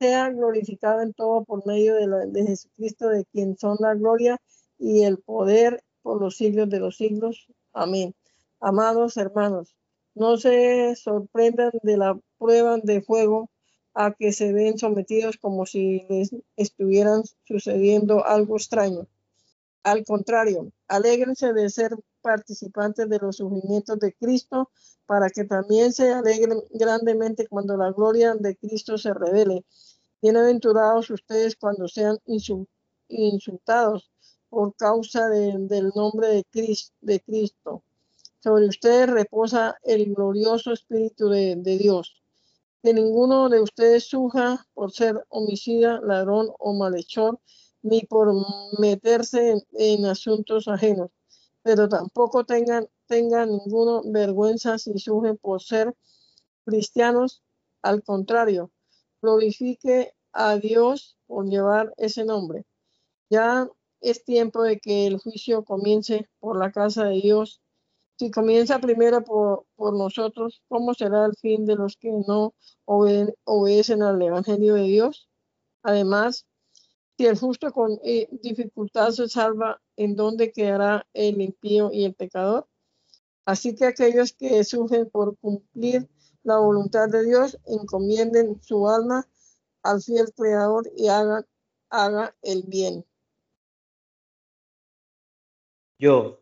sea glorificado en todo por medio de, de Jesucristo, de quien son la gloria y el poder por los siglos de los siglos. Amén. Amados hermanos, no se sorprendan de la prueba de fuego a que se ven sometidos como si les estuvieran sucediendo algo extraño. Al contrario, alégrense de ser participantes de los sufrimientos de Cristo para que también se alegren grandemente cuando la gloria de Cristo se revele. Bienaventurados ustedes cuando sean insultados por causa del nombre de Cristo sobre ustedes reposa el glorioso Espíritu de, Dios. Que ninguno de ustedes suja por ser homicida, ladrón o malhechor, ni por meterse en, asuntos ajenos, pero tampoco tengan, tengan ninguno vergüenza si sujen por ser cristianos. Al contrario, glorifique a Dios por llevar ese nombre. Ya es tiempo de que el juicio comience por la casa de Dios si comienza primero por, nosotros, ¿cómo será el fin de los que no obedecen al Evangelio de Dios? Además, si el justo con eh, dificultad se salva, ¿en dónde quedará el impío y el pecador? Así que aquellos que sufren por cumplir la voluntad de Dios, encomienden su alma al fiel Creador y haga el bien. Yo,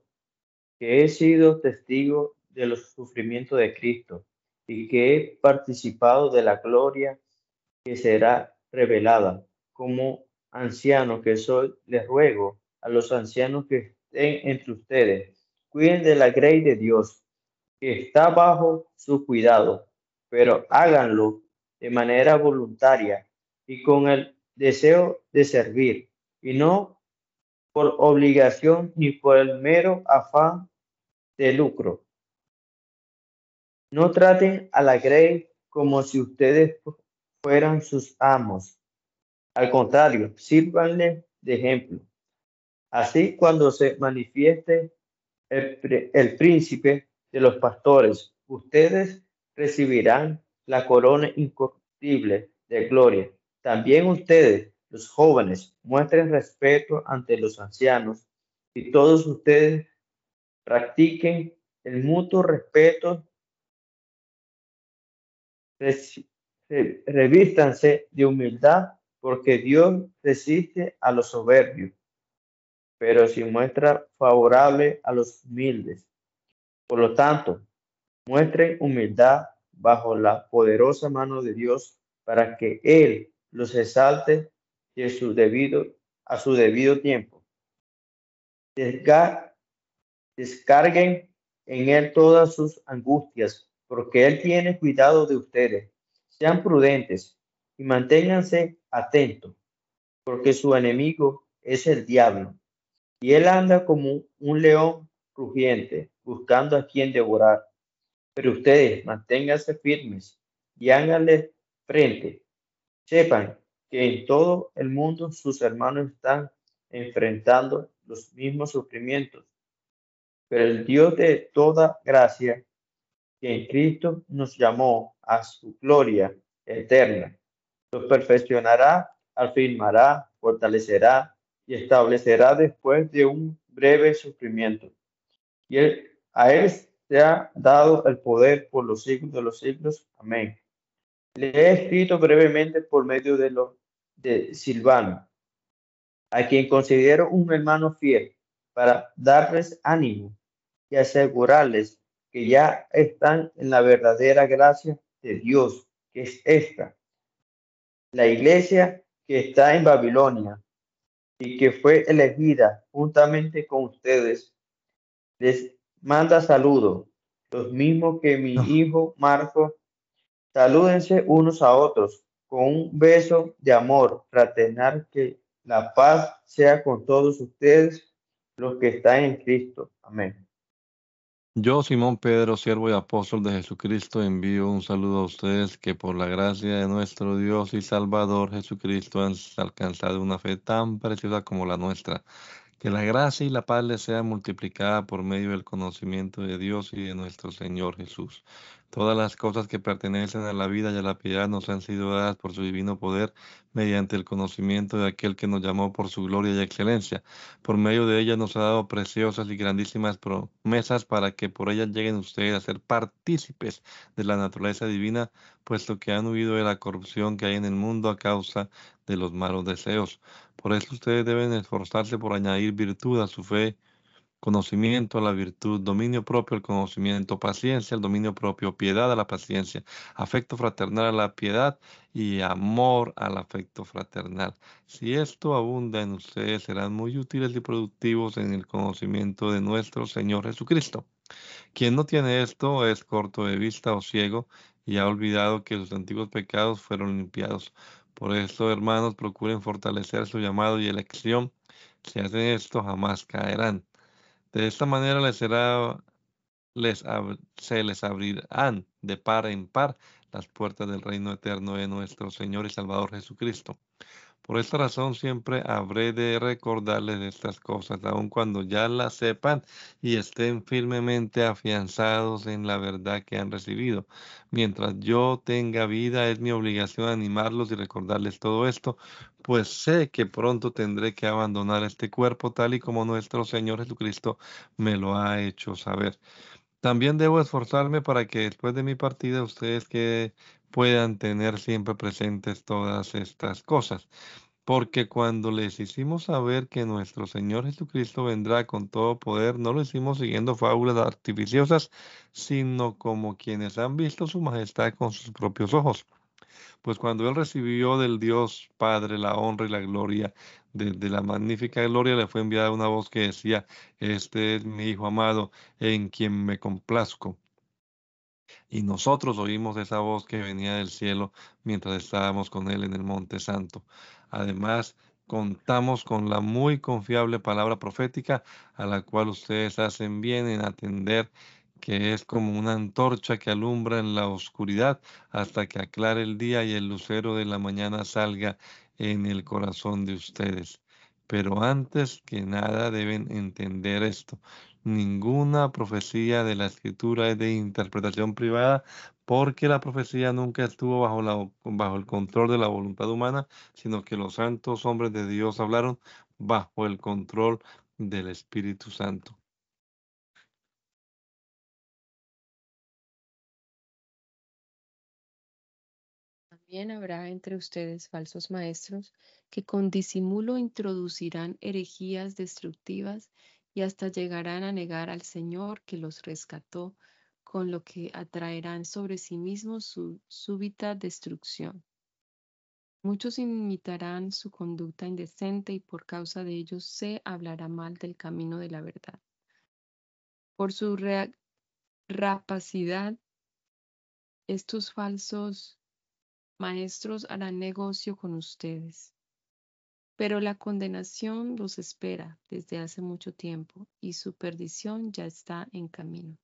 que he sido testigo de los sufrimientos de Cristo y que he participado de la gloria que será revelada. Como anciano que soy, les ruego a los ancianos que estén entre ustedes, cuiden de la grey de Dios, que está bajo su cuidado, pero háganlo de manera voluntaria y con el deseo de servir, y no por obligación ni por el mero afán de lucro. No traten a la Grey como si ustedes fueran sus amos. Al contrario, sírvanle de ejemplo. Así cuando se manifieste el, el príncipe de los pastores, ustedes recibirán la corona incorruptible de gloria. También ustedes, los jóvenes, muestren respeto ante los ancianos y todos ustedes practiquen el mutuo respeto, revístanse de humildad, porque Dios resiste a los soberbios, pero si muestra favorable a los humildes. Por lo tanto, muestren humildad bajo la poderosa mano de Dios para que Él los exalte y su debido, a su debido tiempo descarguen en Él todas sus angustias, porque Él tiene cuidado de ustedes. Sean prudentes y manténganse atentos, porque su enemigo es el diablo, y Él anda como un león rugiente, buscando a quien devorar. Pero ustedes manténganse firmes y háganle frente. Sepan que en todo el mundo sus hermanos están enfrentando los mismos sufrimientos pero el Dios de toda gracia, que en Cristo nos llamó a su gloria eterna, los perfeccionará, afirmará, fortalecerá y establecerá después de un breve sufrimiento. Y a él se ha dado el poder por los siglos de los siglos. Amén. Le he escrito brevemente por medio de, lo, de Silvano, a quien considero un hermano fiel, para darles ánimo y asegurarles que ya están en la verdadera gracia de Dios, que es esta. La iglesia que está en Babilonia y que fue elegida juntamente con ustedes, les manda saludo, los mismos que mi hijo Marco. Salúdense unos a otros con un beso de amor fraternal, que la paz sea con todos ustedes, los que están en Cristo. Amén. Yo, Simón Pedro, siervo y apóstol de Jesucristo, envío un saludo a ustedes que por la gracia de nuestro Dios y Salvador Jesucristo han alcanzado una fe tan preciosa como la nuestra. Que la gracia y la paz les sea multiplicada por medio del conocimiento de Dios y de nuestro Señor Jesús. Todas las cosas que pertenecen a la vida y a la piedad nos han sido dadas por su divino poder mediante el conocimiento de aquel que nos llamó por su gloria y excelencia. Por medio de ellas nos ha dado preciosas y grandísimas promesas para que por ellas lleguen ustedes a ser partícipes de la naturaleza divina, puesto que han huido de la corrupción que hay en el mundo a causa de los malos deseos. Por eso ustedes deben esforzarse por añadir virtud a su fe conocimiento a la virtud, dominio propio al conocimiento, paciencia al dominio propio, piedad a la paciencia, afecto fraternal a la piedad y amor al afecto fraternal. Si esto abunda en ustedes, serán muy útiles y productivos en el conocimiento de nuestro Señor Jesucristo. Quien no tiene esto es corto de vista o ciego y ha olvidado que sus antiguos pecados fueron limpiados. Por eso, hermanos, procuren fortalecer su llamado y elección. Si hacen esto, jamás caerán. De esta manera les será, les se les abrirán de par en par las puertas del reino eterno de nuestro Señor y Salvador Jesucristo. Por esta razón siempre habré de recordarles estas cosas, aun cuando ya las sepan y estén firmemente afianzados en la verdad que han recibido. Mientras yo tenga vida, es mi obligación animarlos y recordarles todo esto, pues sé que pronto tendré que abandonar este cuerpo tal y como nuestro Señor Jesucristo me lo ha hecho saber. También debo esforzarme para que después de mi partida ustedes que puedan tener siempre presentes todas estas cosas. Porque cuando les hicimos saber que nuestro Señor Jesucristo vendrá con todo poder, no lo hicimos siguiendo fábulas artificiosas, sino como quienes han visto su majestad con sus propios ojos. Pues cuando Él recibió del Dios Padre la honra y la gloria, de, la magnífica gloria, le fue enviada una voz que decía, este es mi Hijo amado, en quien me complazco. Y nosotros oímos esa voz que venía del cielo mientras estábamos con Él en el Monte Santo. Además, contamos con la muy confiable palabra profética a la cual ustedes hacen bien en atender que es como una antorcha que alumbra en la oscuridad hasta que aclare el día y el lucero de la mañana salga en el corazón de ustedes. Pero antes que nada deben entender esto. Ninguna profecía de la escritura es de interpretación privada porque la profecía nunca estuvo bajo, la, bajo el control de la voluntad humana, sino que los santos hombres de Dios hablaron bajo el control del Espíritu Santo. También habrá entre ustedes falsos maestros que con disimulo introducirán herejías destructivas y hasta llegarán a negar al Señor que los rescató, con lo que atraerán sobre sí mismos su súbita destrucción. Muchos imitarán su conducta indecente y por causa de ellos se hablará mal del camino de la verdad. Por su rapacidad, estos falsos maestros harán negocio con ustedes. Pero la condenación los espera desde hace mucho tiempo y su perdición ya está en camino.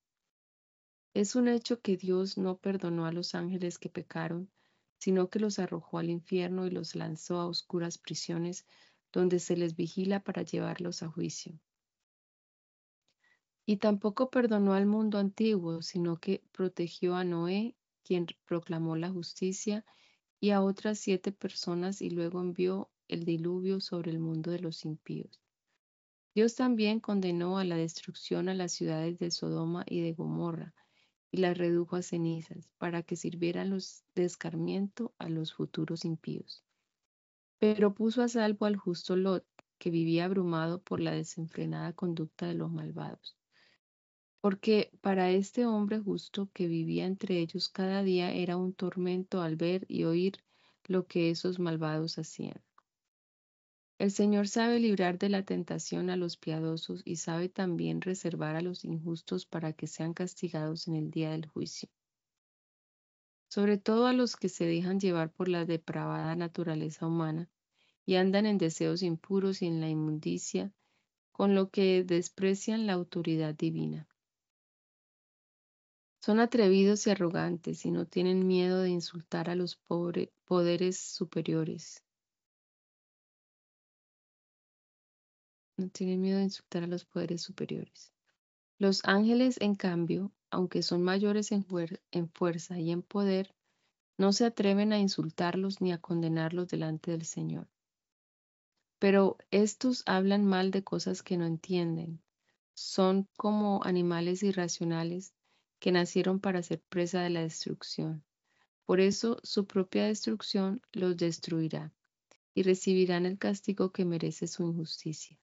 Es un hecho que Dios no perdonó a los ángeles que pecaron, sino que los arrojó al infierno y los lanzó a oscuras prisiones donde se les vigila para llevarlos a juicio. Y tampoco perdonó al mundo antiguo, sino que protegió a Noé, quien proclamó la justicia, y a otras siete personas y luego envió el diluvio sobre el mundo de los impíos. Dios también condenó a la destrucción a las ciudades de Sodoma y de Gomorra y las redujo a cenizas para que sirvieran de escarmiento a los futuros impíos. Pero puso a salvo al justo Lot, que vivía abrumado por la desenfrenada conducta de los malvados. Porque para este hombre justo que vivía entre ellos cada día era un tormento al ver y oír lo que esos malvados hacían. El Señor sabe librar de la tentación a los piadosos y sabe también reservar a los injustos para que sean castigados en el día del juicio. Sobre todo a los que se dejan llevar por la depravada naturaleza humana y andan en deseos impuros y en la inmundicia, con lo que desprecian la autoridad divina. Son atrevidos y arrogantes y no tienen miedo de insultar a los poderes superiores. No tienen miedo de insultar a los poderes superiores. Los ángeles, en cambio, aunque son mayores en, en fuerza y en poder, no se atreven a insultarlos ni a condenarlos delante del Señor. Pero estos hablan mal de cosas que no entienden. Son como animales irracionales que nacieron para ser presa de la destrucción. Por eso su propia destrucción los destruirá y recibirán el castigo que merece su injusticia.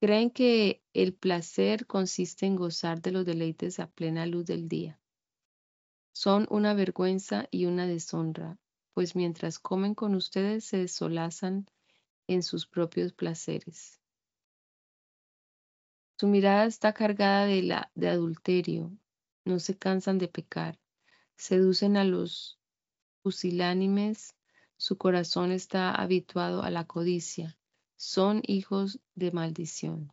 Creen que el placer consiste en gozar de los deleites a plena luz del día. Son una vergüenza y una deshonra, pues mientras comen con ustedes se desolazan en sus propios placeres. Su mirada está cargada de, de adulterio, no se cansan de pecar, seducen a los pusilánimes, su corazón está habituado a la codicia, son hijos de maldición.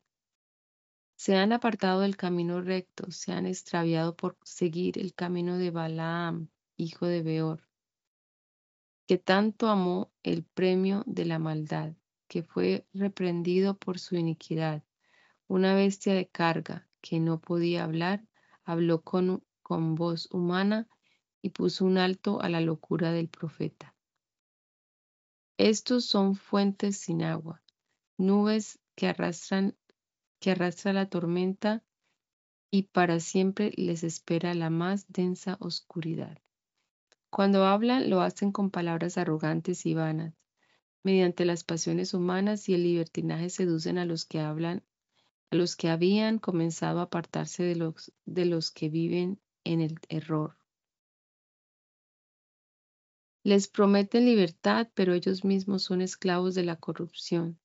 Se han apartado del camino recto, se han extraviado por seguir el camino de Balaam, hijo de Beor, que tanto amó el premio de la maldad, que fue reprendido por su iniquidad una bestia de carga que no podía hablar, habló con, con voz humana y puso un alto a la locura del profeta. Estos son fuentes sin agua, nubes que arrastran que arrastra la tormenta y para siempre les espera la más densa oscuridad. Cuando hablan lo hacen con palabras arrogantes y vanas. Mediante las pasiones humanas y el libertinaje seducen a los que hablan a los que habían comenzado a apartarse de los, de los que viven en el error. Les prometen libertad, pero ellos mismos son esclavos de la corrupción,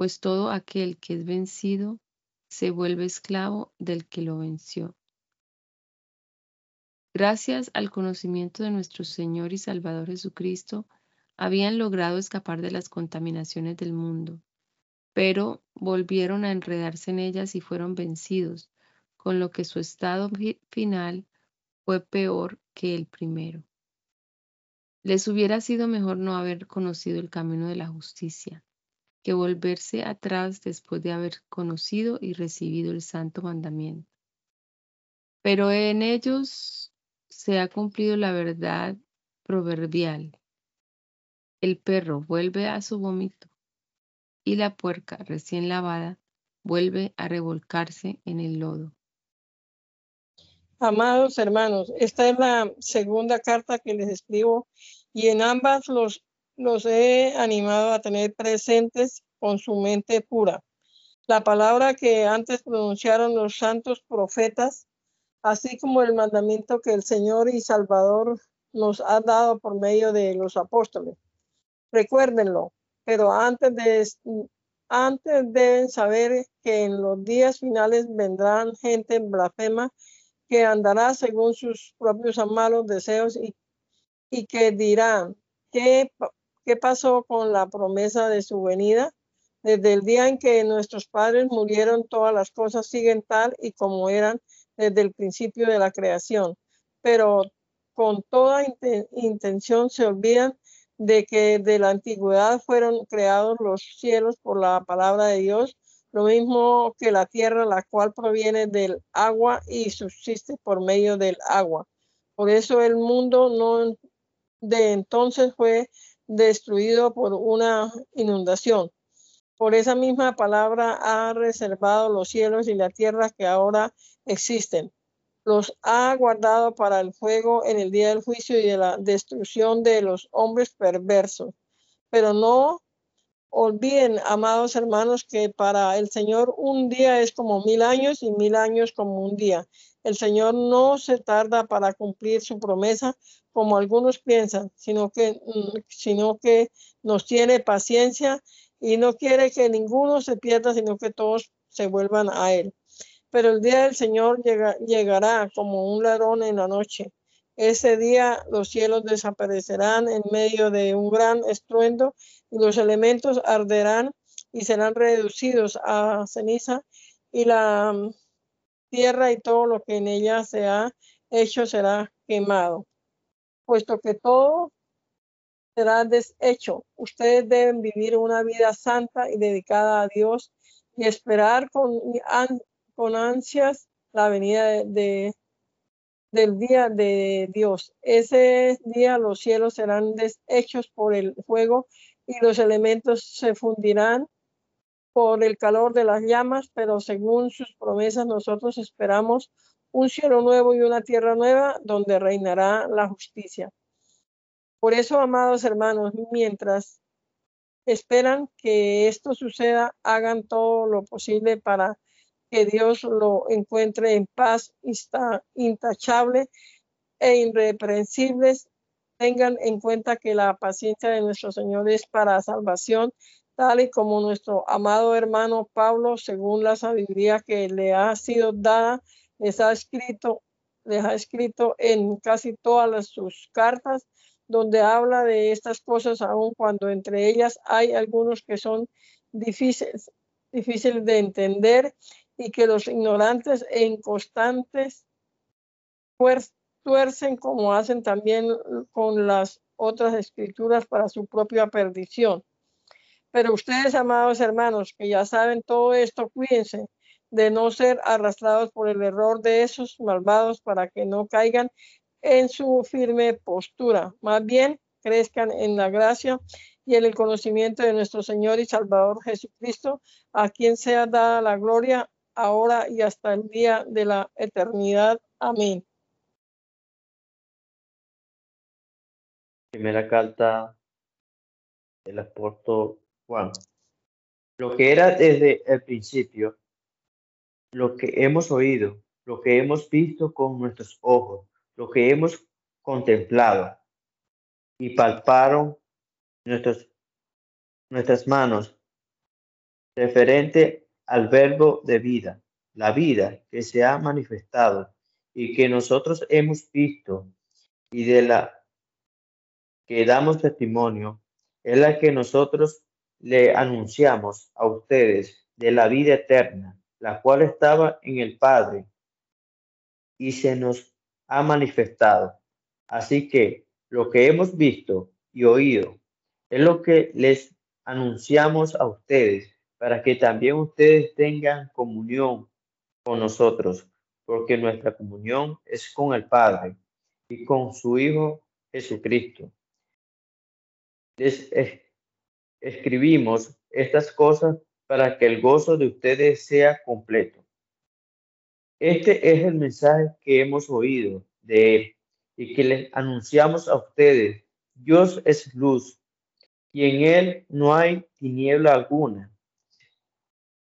pues todo aquel que es vencido se vuelve esclavo del que lo venció. Gracias al conocimiento de nuestro Señor y Salvador Jesucristo, habían logrado escapar de las contaminaciones del mundo pero volvieron a enredarse en ellas y fueron vencidos, con lo que su estado final fue peor que el primero. Les hubiera sido mejor no haber conocido el camino de la justicia, que volverse atrás después de haber conocido y recibido el santo mandamiento. Pero en ellos se ha cumplido la verdad proverbial. El perro vuelve a su vómito y la puerca recién lavada vuelve a revolcarse en el lodo. Amados hermanos, esta es la segunda carta que les escribo y en ambas los, los he animado a tener presentes con su mente pura. La palabra que antes pronunciaron los santos profetas, así como el mandamiento que el Señor y Salvador nos ha dado por medio de los apóstoles. Recuérdenlo, pero antes, de, antes deben saber que en los días finales vendrán gente blasfema que andará según sus propios malos deseos y, y que dirán, ¿qué, ¿qué pasó con la promesa de su venida? Desde el día en que nuestros padres murieron, todas las cosas siguen tal y como eran desde el principio de la creación. Pero con toda intención se olvidan de que de la antigüedad fueron creados los cielos por la palabra de Dios, lo mismo que la tierra, la cual proviene del agua y subsiste por medio del agua. Por eso el mundo no de entonces fue destruido por una inundación. Por esa misma palabra ha reservado los cielos y la tierra que ahora existen los ha guardado para el fuego en el día del juicio y de la destrucción de los hombres perversos. Pero no olviden, amados hermanos, que para el Señor un día es como mil años y mil años como un día. El Señor no se tarda para cumplir su promesa como algunos piensan, sino que, mm, sino que nos tiene paciencia y no quiere que ninguno se pierda, sino que todos se vuelvan a Él. Pero el día del Señor llegará como un ladrón en la noche. Ese día los cielos desaparecerán en medio de un gran estruendo y los elementos arderán y serán reducidos a ceniza y la mm, tierra y todo lo que en ella se ha hecho será quemado. Puesto que todo será deshecho, ustedes deben vivir una vida santa y dedicada a Dios y esperar con, con ansias la venida de, del día de Dios. Ese día los cielos serán deshechos por el fuego y los elementos se fundirán por el calor de las llamas, pero según sus promesas nosotros esperamos un cielo nuevo y una tierra nueva donde reinará la justicia. Por eso, amados hermanos, mientras esperan que esto suceda, hagan todo lo posible para que Dios lo encuentre en paz intachable e irreprensibles tengan en cuenta que la paciencia de nuestro Señor es para salvación, tal y como nuestro amado hermano Pablo, según la sabiduría que le ha sido dada, les ha escrito, les escrito en casi todas sus cartas, donde habla de estas cosas, aun cuando entre ellas hay algunos que son difíciles, difíciles de entender y que los ignorantes e inconstantes tuercen como hacen también con las otras escrituras para su propia perdición. Pero ustedes, amados hermanos, que ya saben todo esto, cuídense de no ser arrastrados por el error de esos malvados para que no caigan en su firme postura. Más bien, crezcan en la gracia y en el conocimiento de nuestro Señor y Salvador Jesucristo, a quien sea dada la gloria ahora y hasta el día de la eternidad. Amén. Primera carta del apóstol Juan. Lo que era desde el principio, lo que hemos oído, lo que hemos visto con nuestros ojos, lo que hemos contemplado. Y palparon nuestros, nuestras manos, referente al verbo de vida, la vida que se ha manifestado y que nosotros hemos visto y de la que damos testimonio es la que nosotros le anunciamos a ustedes de la vida eterna, la cual estaba en el Padre y se nos ha manifestado. Así que lo que hemos visto y oído es lo que les anunciamos a ustedes para que también ustedes tengan comunión con nosotros, porque nuestra comunión es con el Padre y con su Hijo Jesucristo les escribimos estas cosas para que el gozo de ustedes sea completo. Este es el mensaje que hemos oído de Él y que les anunciamos a ustedes. Dios es luz y en Él no hay tiniebla alguna.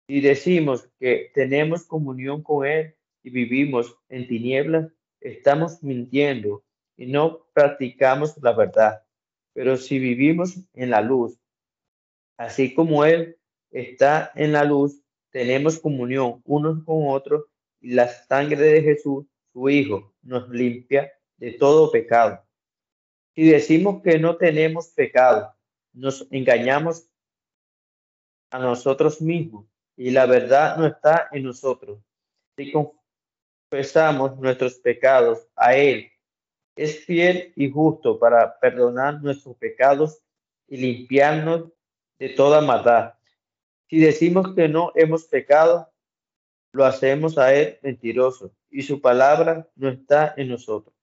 Si decimos que tenemos comunión con Él y vivimos en tinieblas, estamos mintiendo y no practicamos la verdad. Pero si vivimos en la luz, así como Él está en la luz, tenemos comunión unos con otros y la sangre de Jesús, su Hijo, nos limpia de todo pecado. Si decimos que no tenemos pecado, nos engañamos a nosotros mismos y la verdad no está en nosotros. Si confesamos nuestros pecados a Él, es fiel y justo para perdonar nuestros pecados y limpiarnos de toda maldad. Si decimos que no hemos pecado, lo hacemos a Él mentiroso y su palabra no está en nosotros.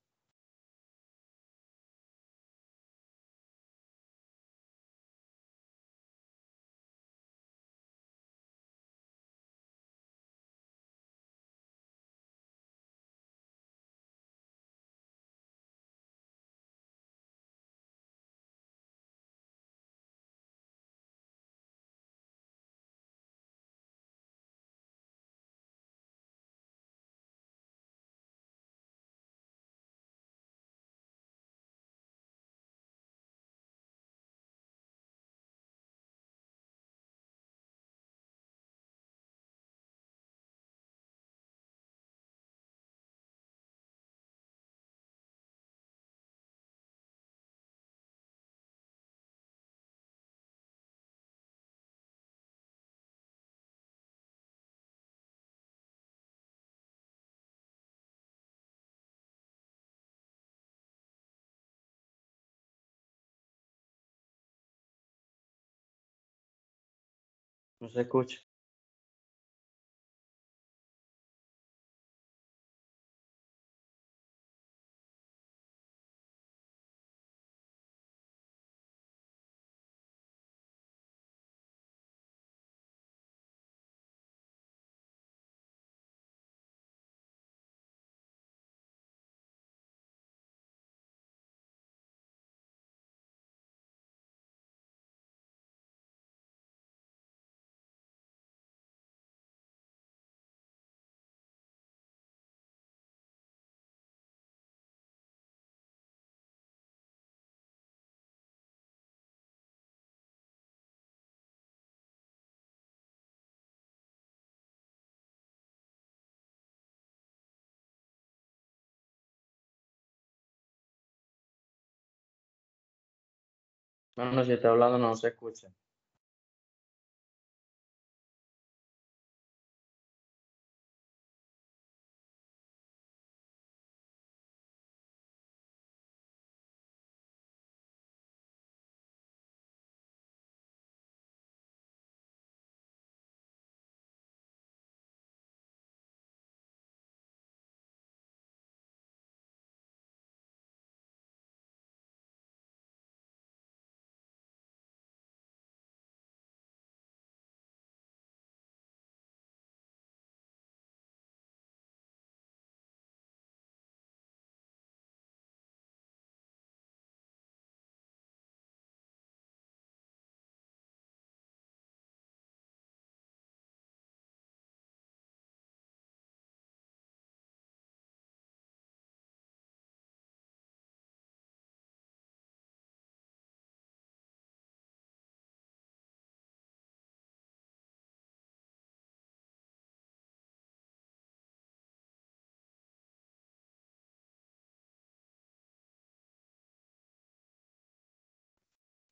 No se escucha. No, si está hablando no se escucha.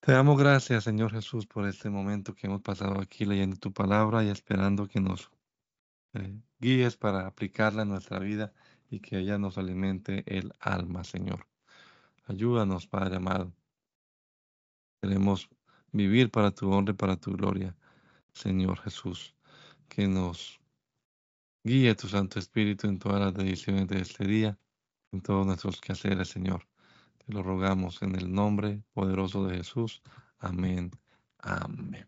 Te damos gracias, Señor Jesús, por este momento que hemos pasado aquí leyendo tu palabra y esperando que nos eh, guíes para aplicarla en nuestra vida y que ella nos alimente el alma, Señor. Ayúdanos, Padre amado. Queremos vivir para tu honra y para tu gloria, Señor Jesús. Que nos guíe tu Santo Espíritu en todas las decisiones de este día, en todos nuestros quehaceres, Señor. Te lo rogamos en el nombre poderoso de Jesús. Amén. Amén.